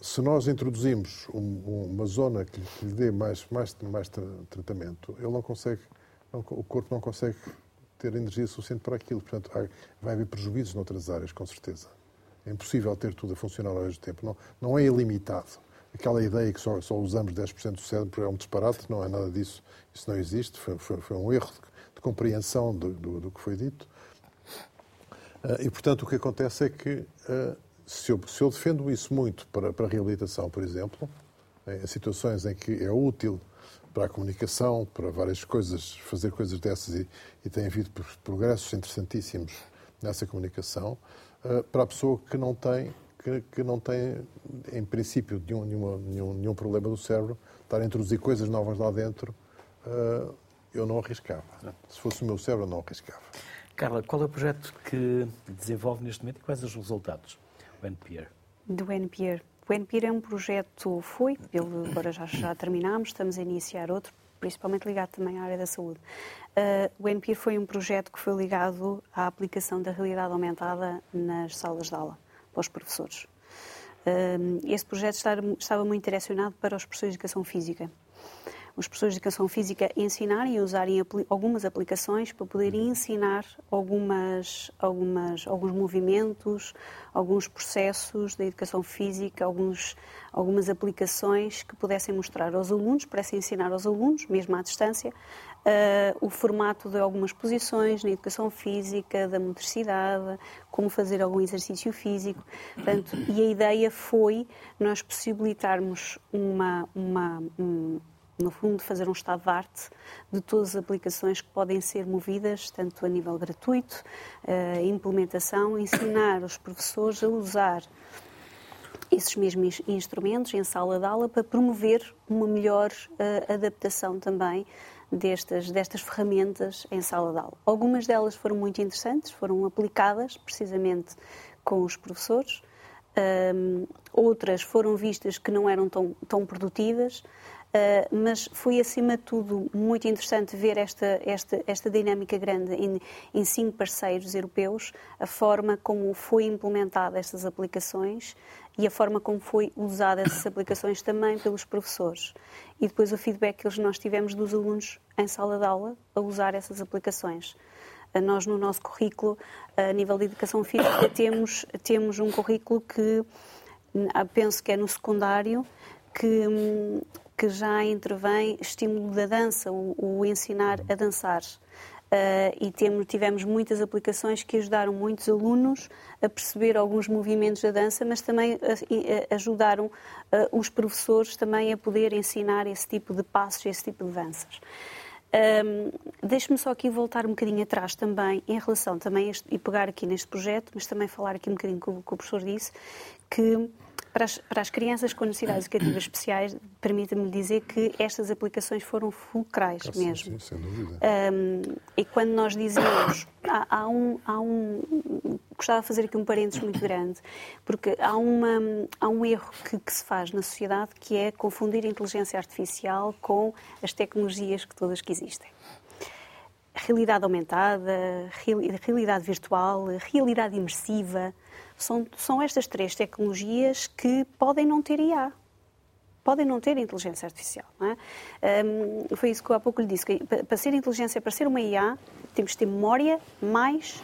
se nós introduzimos um, uma zona que, lhe dê mais, mais, mais tratamento, ele não consegue, não, o corpo não consegue ter energia suficiente para aquilo. Portanto, vai haver prejuízos noutras áreas, com certeza. É impossível ter tudo a funcionar ao mesmo tempo. Não, não é ilimitado aquela ideia que só, só usamos 10% do cérebro é um disparate, não é nada disso, isso não existe, foi, foi, foi um erro de, de compreensão do, do, do, que foi dito. Uh, e, portanto, o que acontece é que, uh, se, eu, se eu defendo isso muito para, para a reabilitação, por exemplo, em situações em que é útil para a comunicação, para várias coisas, fazer coisas dessas e, e tem havido progressos interessantíssimos nessa comunicação, uh, para a pessoa que não tem que, que não tem, em princípio, nenhum, nenhum, nenhum problema do cérebro, estar a introduzir coisas novas lá dentro, uh, eu não arriscava. Se fosse o meu cérebro, eu não arriscava. Carla, qual é o projeto que desenvolve neste momento e quais os resultados do NPR? Do NPR. O NPIR é um projeto, foi, ele agora já, já terminámos, estamos a iniciar outro, principalmente ligado também à área da saúde. Uh, o NPIR foi um projeto que foi ligado à aplicação da realidade aumentada nas salas de aula, para os professores. Esse projeto estava muito direcionado para os professores de educação física os professores de educação física ensinarem e usarem algumas aplicações para poderem ensinar algumas, algumas, alguns movimentos, alguns processos da educação física, alguns, algumas aplicações que pudessem mostrar aos alunos, pudessem ensinar aos alunos, mesmo à distância, Uh, o formato de algumas posições na educação física, da motricidade, como fazer algum exercício físico. Portanto, e a ideia foi nós possibilitarmos uma, uma, um, no fundo, fazer um estado de arte de todas as aplicações que podem ser movidas, tanto a nível gratuito, uh, implementação, ensinar os professores a usar esses mesmos instrumentos em sala de aula para promover uma melhor uh, adaptação também destas, destas ferramentas em sala de aula. Algumas delas foram muito interessantes, foram aplicadas precisamente com os professores, um, outras foram vistas que não eram tão, tão produtivas, mas foi, acima de tudo, muito interessante ver esta, esta, esta dinâmica grande em, em, cinco parceiros europeus, a forma como foi implementada estas aplicações e a forma como foi usada essas aplicações também pelos professores. E depois o feedback que nós tivemos dos alunos em sala de aula a usar essas aplicações. Uh, nós, no nosso currículo, a nível de educação física, temos, temos um currículo que penso que é no secundário, que hum, que já intervém estímulo da dança, o, o ensinar a dançar. Uh, e temos, tivemos muitas aplicações que ajudaram muitos alunos a perceber alguns movimentos da dança, mas também a, a, ajudaram uh, os professores também a poder ensinar esse tipo de passos, esse tipo de danças. Um, Deixe-me só aqui voltar um bocadinho atrás também, em relação também, este, e pegar aqui neste projeto, mas também falar aqui um bocadinho com, com o professor disse, que para as, para as crianças com necessidades educativas especiais, permita-me dizer que estas aplicações foram fulcrais ah, mesmo. Sim, sem dúvida. Um, e quando nós dizemos, há, há, um, há um. Gostava de fazer aqui um parênteses muito grande, porque há, uma, há um erro que, que se faz na sociedade que é confundir a inteligência artificial com as tecnologias que todas que existem realidade aumentada, realidade virtual, realidade imersiva. São, são estas três tecnologias que podem não ter IA. Podem não ter inteligência artificial. É? Um, foi isso que eu há pouco lhe disse. Que para ser inteligência, para ser uma IA, temos que ter memória mais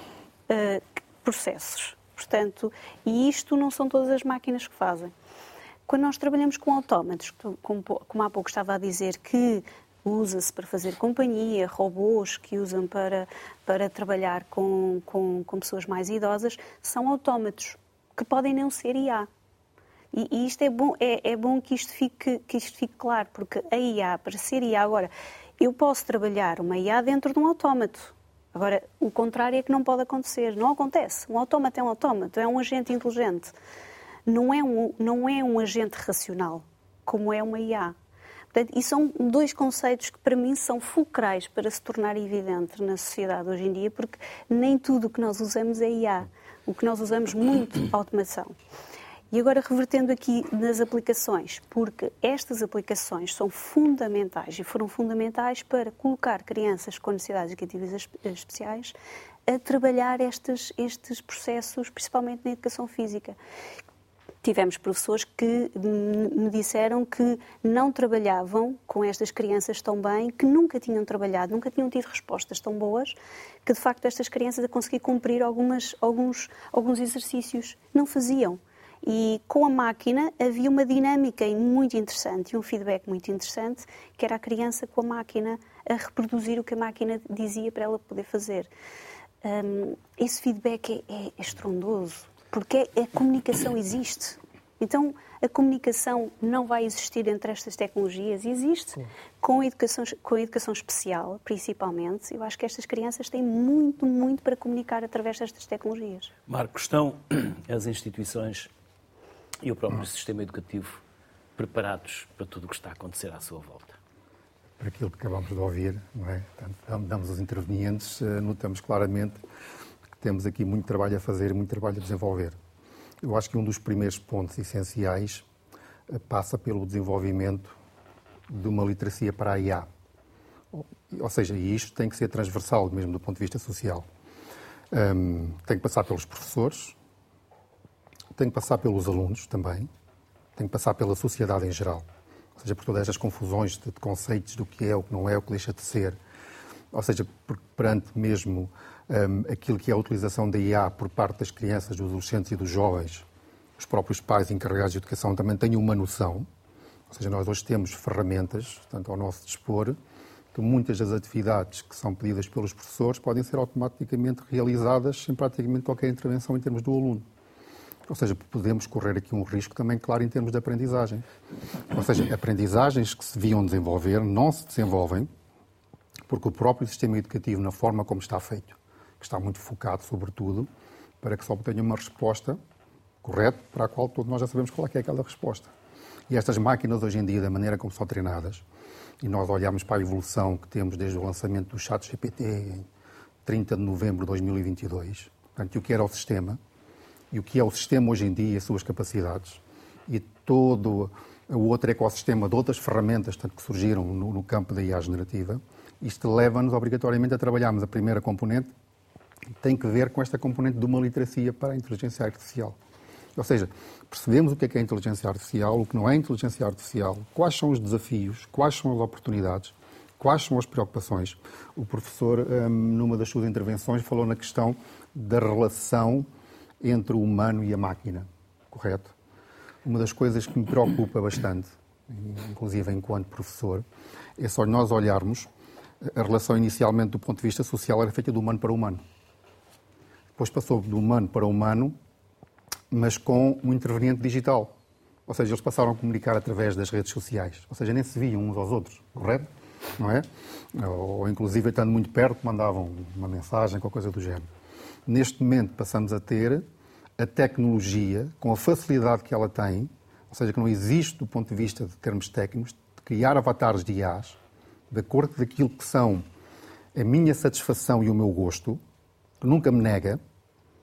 uh, processos. Portanto, e isto não são todas as máquinas que fazem. Quando nós trabalhamos com autómatos, como, como há pouco estava a dizer, que usa-se para fazer companhia, robôs que usam para, para trabalhar com, com, com pessoas mais idosas, são autómatos que podem não ser IA. E, e isto é bom, é, é, bom que isto, fique, que isto fique claro, porque a IA, para ser IA, agora, eu posso trabalhar uma IA dentro de um autómato. Agora, o contrário é que não pode acontecer. Não acontece. Um autómato é um autómato, é um agente inteligente. Não é um, não é um agente racional, como é uma IA. Portanto, e são dois conceitos que para mim são fulcrais para se tornar evidente na sociedade hoje em dia, porque nem tudo o que nós usamos é IA. O que nós usamos muito automação. E agora revertendo aqui nas aplicações, porque estas aplicações são fundamentais e foram fundamentais para colocar crianças com necessidades educativas especiais a trabalhar estes, estes processos, principalmente na educação física tivemos professores que me disseram que não trabalhavam com estas crianças tão bem, que nunca tinham trabalhado, nunca tinham tido respostas tão boas, que de facto estas crianças a conseguir cumprir algumas, alguns, alguns exercícios não faziam. E com a máquina havia uma dinâmica muito interessante e um feedback muito interessante, que era a criança com a máquina a reproduzir o que a máquina dizia para ela poder fazer. Um, esse feedback é, é estrondoso porque a comunicação existe. Então, a comunicação não vai existir entre estas tecnologias, existe com a, educação, com a educação especial, principalmente. Eu acho que estas crianças têm muito, muito para comunicar através destas tecnologias. Marco, estão as instituições e o próprio sistema educativo preparados para tudo o que está a acontecer à sua volta? Para aquilo que acabamos de ouvir, não é? damos os intervenientes, eh, notamos claramente temos aqui muito trabalho a fazer, muito trabalho a desenvolver. Eu acho que um dos primeiros pontos essenciais passa pelo desenvolvimento de uma literacia para a IA. Ou seja, isto tem que ser transversal mesmo do ponto de vista social. Um, tem que passar pelos professores, tem que passar pelos alunos também, tem que passar pela sociedade em geral. Ou seja, por todas estas confusões de conceitos do que é, o que não é, o que deixa de ser. Ou seja, perante mesmo um, aquilo que é a utilização da IA por parte das crianças, dos adolescentes e dos jovens, os próprios pais encarregados de educação também têm uma noção. Ou seja, nós hoje temos ferramentas, tanto ao nosso dispor, que muitas das atividades que são pedidas pelos professores podem ser automaticamente realizadas sem praticamente qualquer intervenção em termos do aluno. Ou seja, podemos correr aqui um risco também, claro, em termos de aprendizagem. Ou seja, aprendizagens que se deviam desenvolver não se desenvolvem porque o próprio sistema educativo, na forma como está feito, que está muito focado, sobretudo, para que só obtenha uma resposta correta, para a qual todos nós já sabemos qual é, é aquela resposta. E estas máquinas, hoje em dia, da maneira como são treinadas, e nós olhamos para a evolução que temos desde o lançamento do chat GPT em 30 de novembro de 2022, portanto, o que era o sistema, e o que é o sistema hoje em dia e as suas capacidades, e todo o outro ecossistema de outras ferramentas que surgiram no, no campo da IA generativa, isto leva-nos obrigatoriamente a trabalharmos a primeira componente, tem que ver com esta componente de uma literacia para a inteligência artificial. Ou seja, percebemos o que é, que é inteligência artificial, o que não é inteligência artificial, quais são os desafios, quais são as oportunidades, quais são as preocupações. O professor, hum, numa das suas intervenções, falou na questão da relação entre o humano e a máquina, correto? Uma das coisas que me preocupa bastante, inclusive enquanto professor, é só nós olharmos a relação inicialmente do ponto de vista social era feita do humano para o humano. Depois passou do humano para humano mas com um interveniente digital. Ou seja, eles passaram a comunicar através das redes sociais. Ou seja, nem se viam uns aos outros, correto? Não é? Ou, inclusive, estando muito perto, mandavam uma mensagem, qualquer coisa do género. Neste momento, passamos a ter a tecnologia, com a facilidade que ela tem, ou seja, que não existe, do ponto de vista de termos técnicos, de criar avatares de IAs, de acordo com aquilo que são a minha satisfação e o meu gosto, que nunca me nega,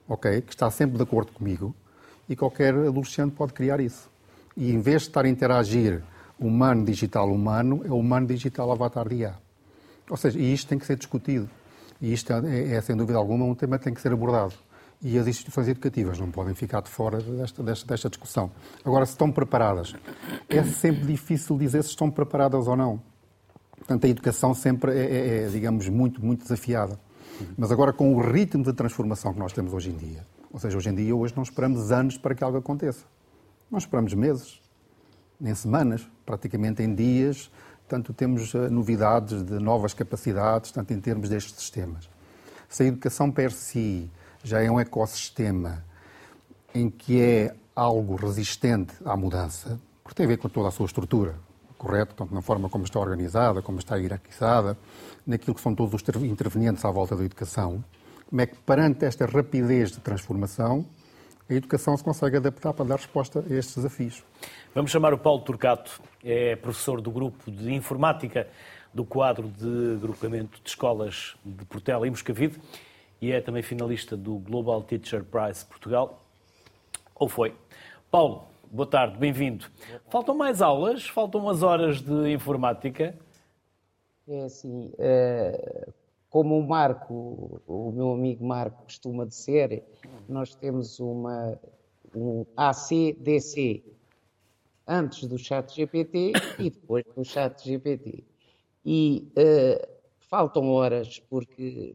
ok? Que está sempre de acordo comigo, e qualquer adolescente pode criar isso. E em vez de estar a interagir humano digital humano, é humano digital avatar de IA. Ou seja, e isto tem que ser discutido. E isto é, é, sem dúvida alguma, um tema que tem que ser abordado. E as instituições educativas não podem ficar de fora desta, desta, desta discussão. Agora, se estão preparadas, é sempre difícil dizer se estão preparadas ou não. Portanto, a educação sempre é, é, é digamos, muito, muito desafiada. Mas agora, com o ritmo de transformação que nós temos hoje em dia, ou seja, hoje em dia, hoje não esperamos anos para que algo aconteça. Nós esperamos meses, nem semanas, praticamente em dias, tanto temos eh, novidades de novas capacidades, tanto em termos destes sistemas. Se a educação per si já é um ecossistema em que é algo resistente à mudança, porque tem a ver com toda a sua estrutura, correto? Tanto na forma como está organizada, como está hierarquizada, naquilo que são todos os intervenientes à volta da educação, como é que, perante esta rapidez de transformação, a educação se consegue adaptar para dar resposta a estes desafios. Vamos chamar o Paulo Turcato, é professor do grupo de informática do quadro de agrupamento de escolas de Portela e Moscavide e é também finalista do Global Teacher Prize Portugal. Ou foi? Paulo, boa tarde, bem-vindo. Faltam mais aulas? Faltam umas horas de informática? É assim, é, como o Marco, o meu amigo Marco costuma dizer, nós temos uma, um ACDC antes do chat GPT e depois do chat GPT. E uh, faltam horas porque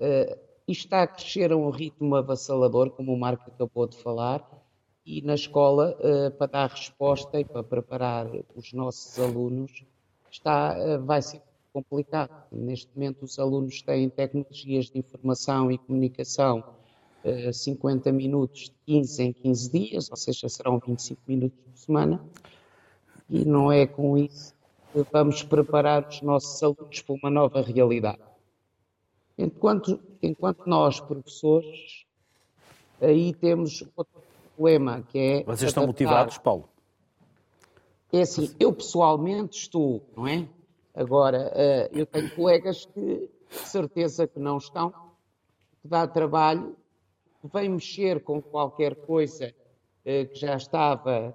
uh, está a crescer a um ritmo avassalador, como o Marco acabou de falar, e na escola, uh, para dar resposta e para preparar os nossos alunos, está, vai ser complicado. Neste momento, os alunos têm tecnologias de informação e comunicação 50 eh, minutos de 15 em 15 dias, ou seja, serão 25 minutos por semana, e não é com isso que vamos preparar os nossos alunos para uma nova realidade. Enquanto, enquanto nós, professores, aí temos outro problema que é. Vocês estão motivados, Paulo? É assim, eu pessoalmente estou, não é? Agora, eh, eu tenho colegas que, de certeza que não estão, que dá trabalho, que vem mexer com qualquer coisa eh, que já estava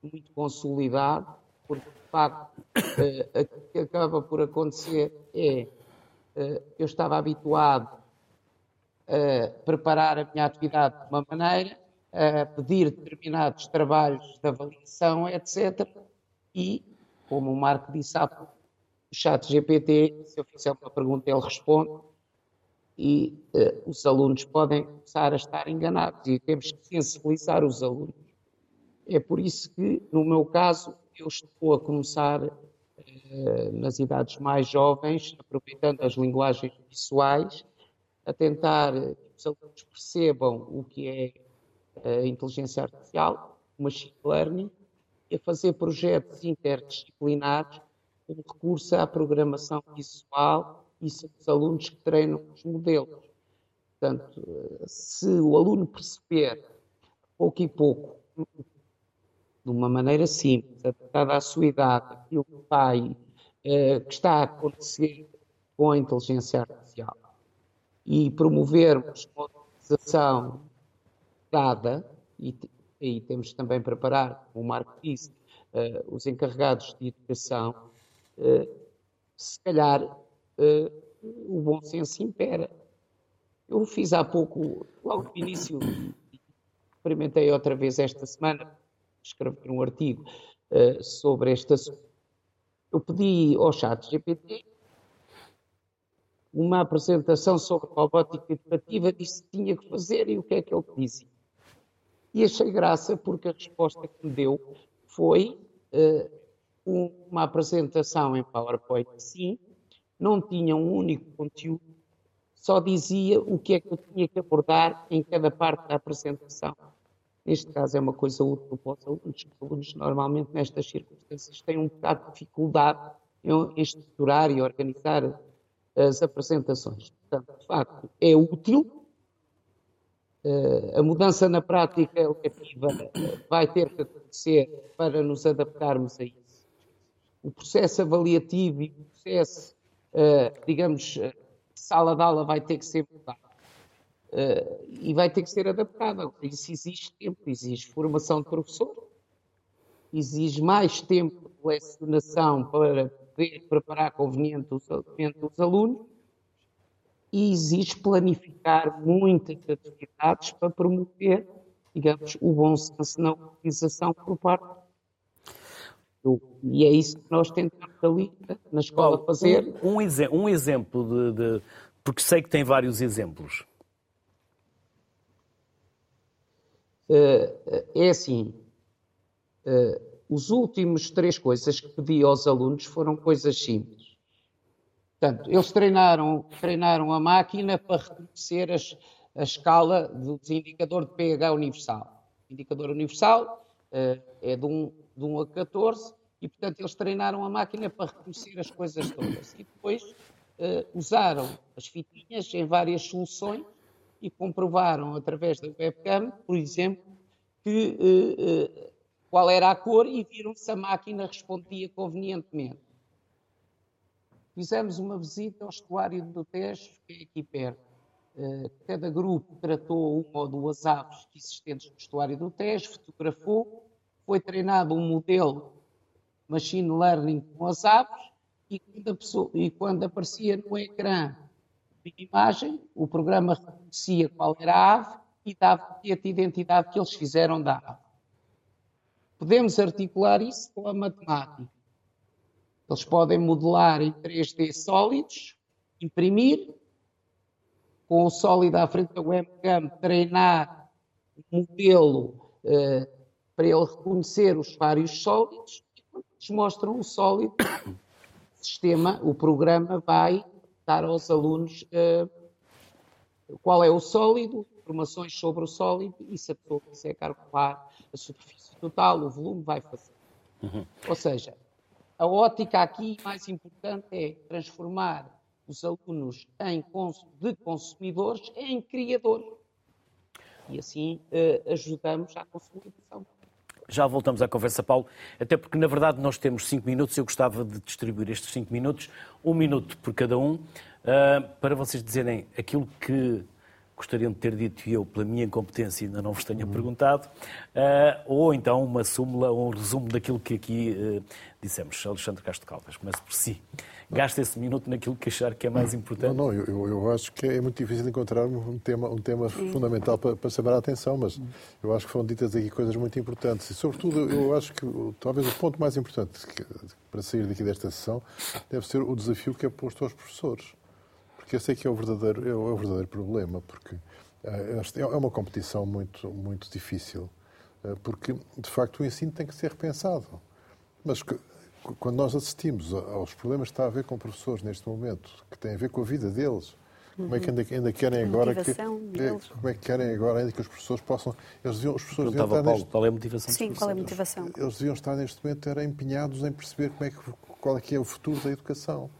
muito consolidado, porque de facto uh, o que acaba por acontecer é eu estava habituado a preparar a minha atividade de uma maneira, a pedir determinados trabalhos de avaliação, etc. E, como o Marco disse há pouco, o chat GPT, se eu fizer uma pergunta, ele responde e uh, os alunos podem começar a estar enganados e temos que sensibilizar os alunos. É por isso que, no meu caso, eu estou a começar uh, nas idades mais jovens, aproveitando as linguagens visuais, a tentar que os alunos percebam o que é a inteligência artificial, o machine learning, e a fazer projetos interdisciplinares com recurso à programação visual e são os alunos que treinam os modelos. Portanto, se o aluno perceber, pouco e pouco, de uma maneira simples, adaptada à sua idade, aquilo que eh, que está a acontecer com a inteligência artificial, e promovermos uma utilização e aí temos também preparar, o Marco disse, uh, os encarregados de educação, uh, se calhar uh, o bom senso impera. Eu fiz há pouco, logo no início, experimentei outra vez esta semana, escrever um artigo sobre este assunto. Eu pedi ao chat GPT uma apresentação sobre robótica educativa, disse que tinha que fazer e o que é que ele dizia. E achei graça porque a resposta que me deu foi uh, uma apresentação em PowerPoint, sim, não tinha um único conteúdo, só dizia o que é que eu tinha que abordar em cada parte da apresentação. Neste caso é uma coisa útil para os alunos. Os alunos normalmente nestas circunstâncias têm um bocado de dificuldade em estruturar e organizar as apresentações. Portanto, de facto, é útil, a mudança na prática educativa vai ter que acontecer para nos adaptarmos a isso. O processo avaliativo e o processo, uh, digamos, uh, sala de aula vai ter que ser mudado. e vai ter que ser adaptado. Isso exige tempo, exige formação de professor, exige mais tempo de lecionação para poder preparar convenientemente os alunos e exige planificar muitas atividades para promover, digamos, o bom senso na utilização por parte do. E é isso que nós tentamos ali na escola Paulo, fazer. Um, um, um exemplo de, de, Porque sei que tem vários exemplos. Uh, é assim. Uh, os últimos três coisas que pedi aos alunos foram coisas simples Portanto, eles treinaram, treinaram a máquina para reconhecer as, a escala dos indicadores de pH universal. O indicador universal uh, é de 1, de 1 a 14 e, portanto, eles treinaram a máquina para reconhecer as coisas todas. E depois uh, usaram as fitinhas em várias soluções e comprovaram através da webcam, por exemplo, que, uh, qual era a cor e viram se a máquina respondia convenientemente. Fizemos uma visita ao estuário do Tejo, que é aqui perto. Eh, cada grupo tratou uma ou duas aves existentes no estuário do Tejo, fotografou, foi treinado um modelo machine learning com as aves e quando, pessoa, e quando aparecia no ecrã de imagem, o programa reconhecia qual era a ave e dava a identidade que eles fizeram da ave. Podemos articular isso com a matemática. Eles podem modelar em 3D sólidos, imprimir, com o sólido à frente da webcam, treinar o modelo uh, para ele reconhecer os vários sólidos e quando eles mostram o sólido, o sistema, o programa vai dar aos alunos uh, qual é o sólido, informações sobre o sólido e se a pessoa quiser calcular a superfície total, o volume, vai fazer. Uhum. Ou seja, a ótica aqui mais importante é transformar os alunos em, de consumidores em criadores. E assim uh, ajudamos à consolidação. Já voltamos à conversa, Paulo, até porque, na verdade, nós temos cinco minutos. Eu gostava de distribuir estes cinco minutos, um minuto por cada um, uh, para vocês dizerem aquilo que gostariam de ter dito e eu, pela minha incompetência, ainda não vos tenha perguntado, uh, ou então uma súmula ou um resumo daquilo que aqui uh, dissemos. Alexandre Castro Caldas, começo por si. Gasta esse minuto naquilo que achar que é mais importante. Não, não, eu, eu acho que é muito difícil encontrar um tema, um tema fundamental para, para chamar a atenção, mas eu acho que foram ditas aqui coisas muito importantes. E, sobretudo, eu acho que talvez o ponto mais importante para sair daqui desta sessão deve ser o desafio que é posto aos professores porque esse é que é o verdadeiro, é o, verdadeiro problema, porque eh, é uma competição muito, muito difícil, eh, porque, de facto, o ensino tem que ser repensado. Mas quando nós assistimos aos problemas que está a ver com professores neste momento, que têm a ver com a vida deles, como é que ainda, ainda querem agora que, é, como é que querem agora ainda que os professores possam eles deviam, os professores deviam estar Paulo, neste, qual é a motivação Sim, qual é a motivação? Eles deviam estar neste momento era empenhados em perceber como é que, qual é que é o futuro da educação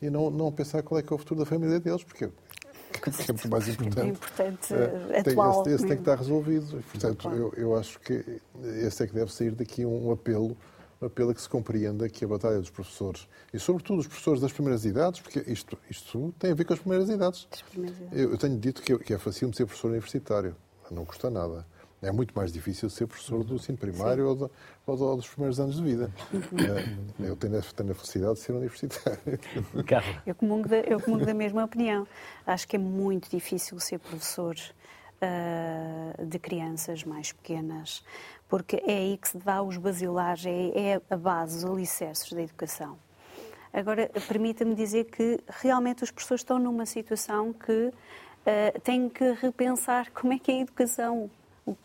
e não, não pensar qual é que é o futuro da família deles, porque é sempre mais importante. É importante, é, atual. Esse, esse tem que estar resolvido. Portanto, eu, eu acho que esse é que deve sair daqui um apelo um apelo a que se compreenda que a batalha dos professores, e sobretudo os professores das primeiras idades, porque isto, isto tem a ver com as primeiras idades. Primeiras idades. Eu, eu, tenho dito que, que é fácil ser professor universitário, não custa nada. É muito mais difícil ser professor do ensino primário ou, do, ou, dos primeiros anos de vida. Uhum. Eu tenho, tenho a felicidade de ser universitário. Eu comungo, da, eu comungo da mesma opinião. Acho que é muito difícil ser professor uh, de crianças mais pequenas, porque é aí que se dá os basilares, é, é a base, os alicerces da educação. Agora, permita-me dizer que realmente os professores estão numa situação que uh, têm que repensar como é que é a educação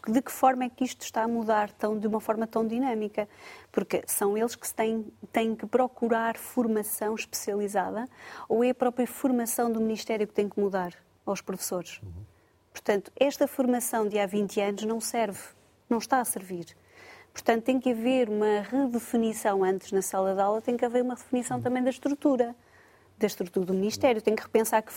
de que forma é que isto está a mudar tão, de uma forma tão dinâmica? Porque são eles que têm, têm que procurar formação especializada ou é a própria formação do Ministério que tem que mudar aos professores? Uhum. Portanto, esta formação de há 20 anos não serve, não está a servir. Portanto, tem que haver uma redefinição antes na sala de aula, tem que haver uma definição também da estrutura da estrutura do Ministério. Tem que repensar que,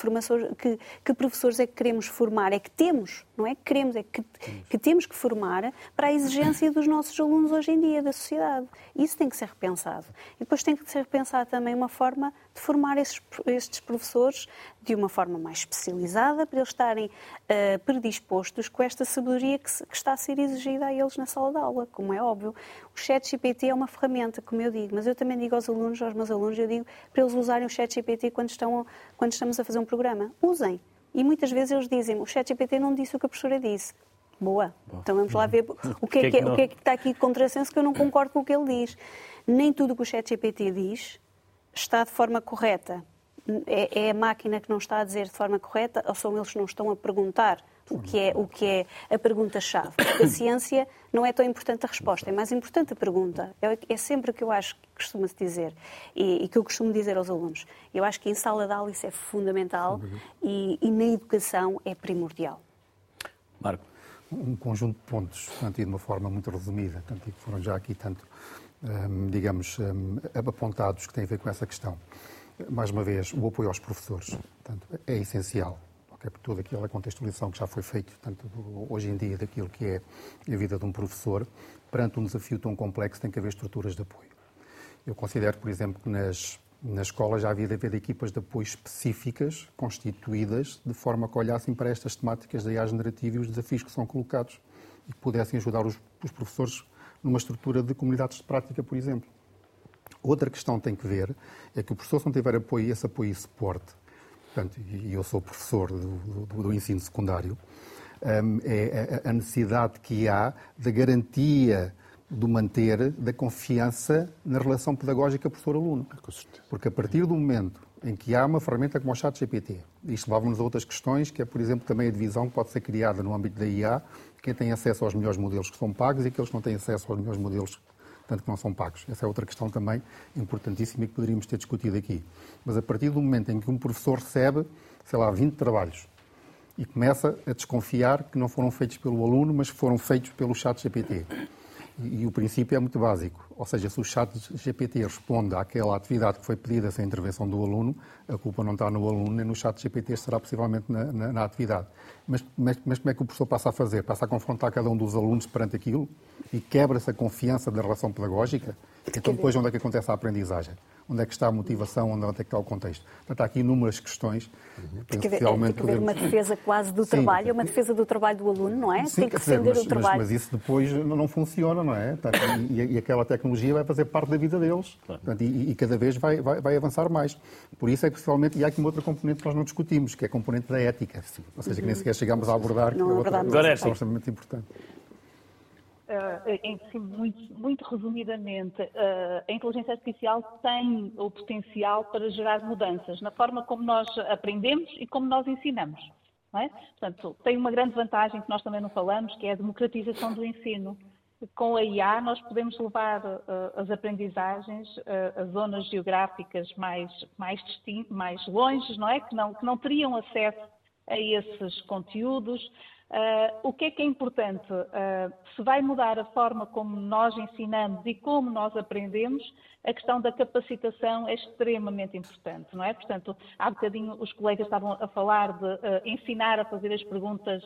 que, que, professores é que queremos formar, é que temos, não é que queremos, é que, que, temos que formar para a exigência dos nossos alunos hoje em dia, da sociedade. Isso tem que ser repensado. E depois tem que ser repensado também uma forma de formar esses, estes professores de uma forma mais especializada, para eles estarem uh, predispostos com esta sabedoria que, se, que, está a ser exigida a eles na sala de aula, como é óbvio. O chat GPT é uma ferramenta, como eu digo, mas eu também digo aos alunos, aos meus alunos, eu digo para eles usarem o chat GPT quando, estão, quando estamos a fazer um programa. Usem. E muitas vezes eles dizem, o chat GPT não disse o que a professora disse. Boa. Então vamos lá ver o que é que, é, o que, é que está aqui de contrassenso que eu não concordo com o que ele diz. Nem tudo o que o chat GPT diz está de forma correta é, é, a máquina que não está a dizer de forma correta ou são eles que não estão a perguntar o que é, o que é a pergunta-chave? Porque a ciência não é tão importante a resposta, é mais importante a pergunta. É, é sempre o que eu acho que costuma-se dizer e, e, que eu costumo dizer aos alunos. Eu acho que em sala de aula isso é fundamental e, e na educação é primordial. Marco. Um conjunto de pontos, portanto, e de uma forma muito resumida, tanto, que foram já aqui tanto, hum, digamos, hum, apontados que têm a ver com essa questão mais uma vez, o apoio aos professores portanto, é essencial. Okay, por toda aquela contextualização que já foi feita, tanto hoje em dia, daquilo que é a vida de um professor, perante um desafio tão complexo, tem que haver estruturas de apoio. Eu considero, por exemplo, que nas, nas escolas já havia de haver equipas de apoio específicas, constituídas, de forma que olhassem para estas temáticas da IA generativa e os desafios que são colocados e que pudessem ajudar os, os professores numa estrutura de comunidades de prática, por exemplo. Outra questão tem que ver é que o professor, se não tiver apoio, esse apoio e suporte, portanto, e eu sou professor do, do, do ensino secundário, um, é a necessidade que há da garantia do manter da confiança na relação pedagógica professor-aluno. Porque a partir do momento em que há uma ferramenta como o chat GPT, isto leva-nos a outras questões, que é, por exemplo, também a divisão que pode ser criada no âmbito da IA, quem tem acesso aos melhores modelos que são pagos e aqueles que não têm acesso aos melhores modelos tanto que não são pagos. Essa é outra questão também importantíssima que poderíamos ter discutido aqui. Mas a partir do momento em que um professor recebe, sei lá, 20 trabalhos e começa a desconfiar que não foram feitos pelo aluno, mas foram feitos pelo chat GPT. E, e o princípio é muito básico. Ou seja, se o chat GPT responde àquela atividade que foi pedida sem intervenção do aluno, a culpa não está no aluno nem no chat GPT, estará possivelmente na, na, na atividade. Mas, mas, mas, como é que o professor passa a fazer? Passa a confrontar cada um dos alunos perante aquilo e quebra-se a confiança da relação pedagógica? Então depois onde é que acontece a aprendizagem? Onde é que está a motivação, onde é que está o contexto. Portanto, há aqui inúmeras questões. Uhum. Tem que haver, tem que haver uma defesa quase do Sim, trabalho, uma defesa do trabalho do aluno, não é? Sim, tem que defender mas, o trabalho. Mas, mas, isso depois não funciona, não é? Portanto, e, e, aquela tecnologia vai fazer parte da vida deles. Claro. Portanto, e, e, cada vez vai, vai, vai, avançar mais. Por isso é que, principalmente, e há aqui uma outra componente que nós não discutimos, que é a componente da ética. Ou seja, que nem sequer chegamos a abordar, não que é outra, outra questão extremamente importante. Uh, em, sim, muito, muito resumidamente, uh, a inteligência artificial tem o potencial para gerar mudanças na forma como nós aprendemos e como nós ensinamos. É? Portanto, tem uma grande vantagem que nós também não falamos, que é a democratização do ensino. Com a IA, nós podemos levar uh, as aprendizagens a zonas geográficas mais, mais, mais longe, não é? Que não, que não teriam acesso a esses conteúdos. Uh, o que é que é importante? Uh, se vai mudar a forma como nós ensinamos e como nós aprendemos, a questão da capacitação é extremamente importante, não é? Portanto, há bocadinho os colegas estavam a falar de uh, ensinar a fazer as perguntas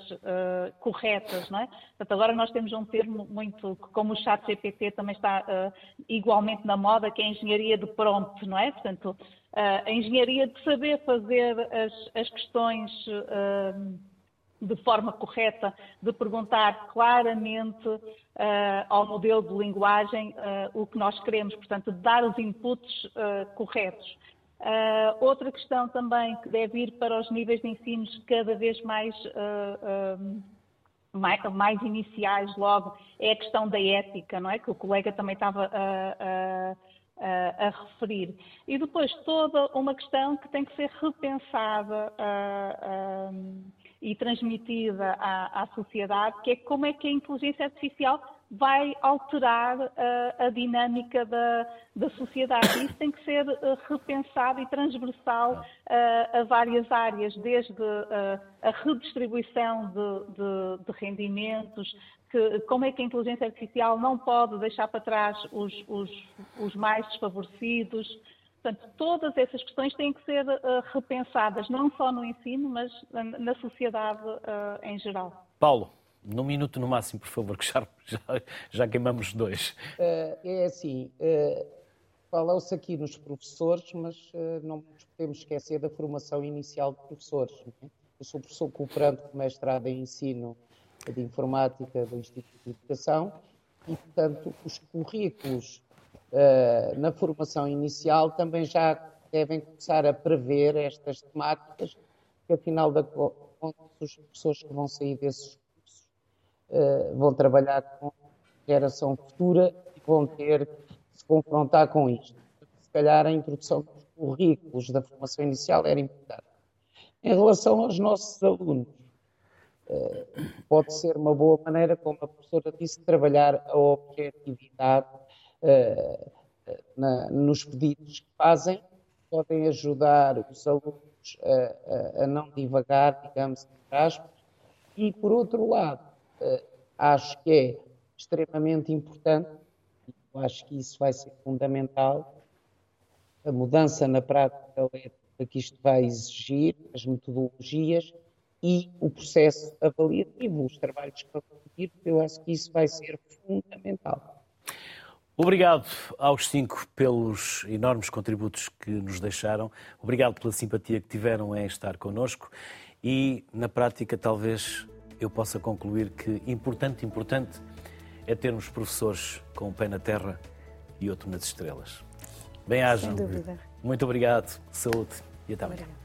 corretas, não é? Portanto, agora nós temos um termo muito, como o chat GPT também está igualmente na moda, que é a engenharia de prompt, não é? Portanto, a engenharia de saber fazer as, as questões de forma correta, de perguntar claramente uh, ao modelo de linguagem uh, o que nós queremos, portanto, de dar os inputs uh, corretos. outra questão também que deve ir para os níveis de ensino cada vez mais, mais, mais, iniciais logo é a questão da ética, não é? Que o colega também estava a, a, a referir. E depois toda uma questão que tem que ser repensada e transmitida à, à, sociedade, que é como é que a inteligência artificial vai alterar uh, a dinâmica da, da sociedade. Isso tem que ser uh, repensado e transversal uh, a várias áreas, desde a redistribuição de, de, de rendimentos, que, como é que a inteligência artificial não pode deixar para trás os, os, os mais desfavorecidos, Portanto, todas essas questões têm que ser uh, repensadas, não só no ensino, mas na sociedade uh, em geral. Paulo, num minuto no máximo, por favor, que já, já, já queimamos dois. Uh, é assim, falou-se aqui nos professores, mas não nos podemos esquecer da formação inicial de professores. É? Eu sou professor cooperante com mestrado em ensino de informática do Instituto de Educação e, portanto, os currículos na formação inicial também já devem começar a prever estas temáticas, que afinal da contas os professores que vão sair desses cursos uh, vão trabalhar com geração futura e vão ter que se confrontar com isto. Se calhar a introdução dos currículos da formação inicial era importante. Em relação aos nossos alunos, eh, pode ser uma boa maneira, como a professora disse, trabalhar a objetividade na, nos pedidos que fazem, podem ajudar os alunos a, a, a não divagar, digamos, entre e por outro lado, uh, acho que é extremamente importante, eu acho que isso vai ser fundamental, a mudança na prática que isto vai exigir, as metodologias e o processo avaliativo, os trabalhos que vão seguir, eu acho que isso vai ser fundamental. Obrigado aos cinco pelos enormes contributos que nos deixaram. Obrigado pela simpatia que tiveram em estar connosco. E, na prática, talvez eu possa concluir que importante, importante é termos professores com o pé na terra e outro nas estrelas. Bem-ajam. Muito obrigado. Saúde e até amanhã.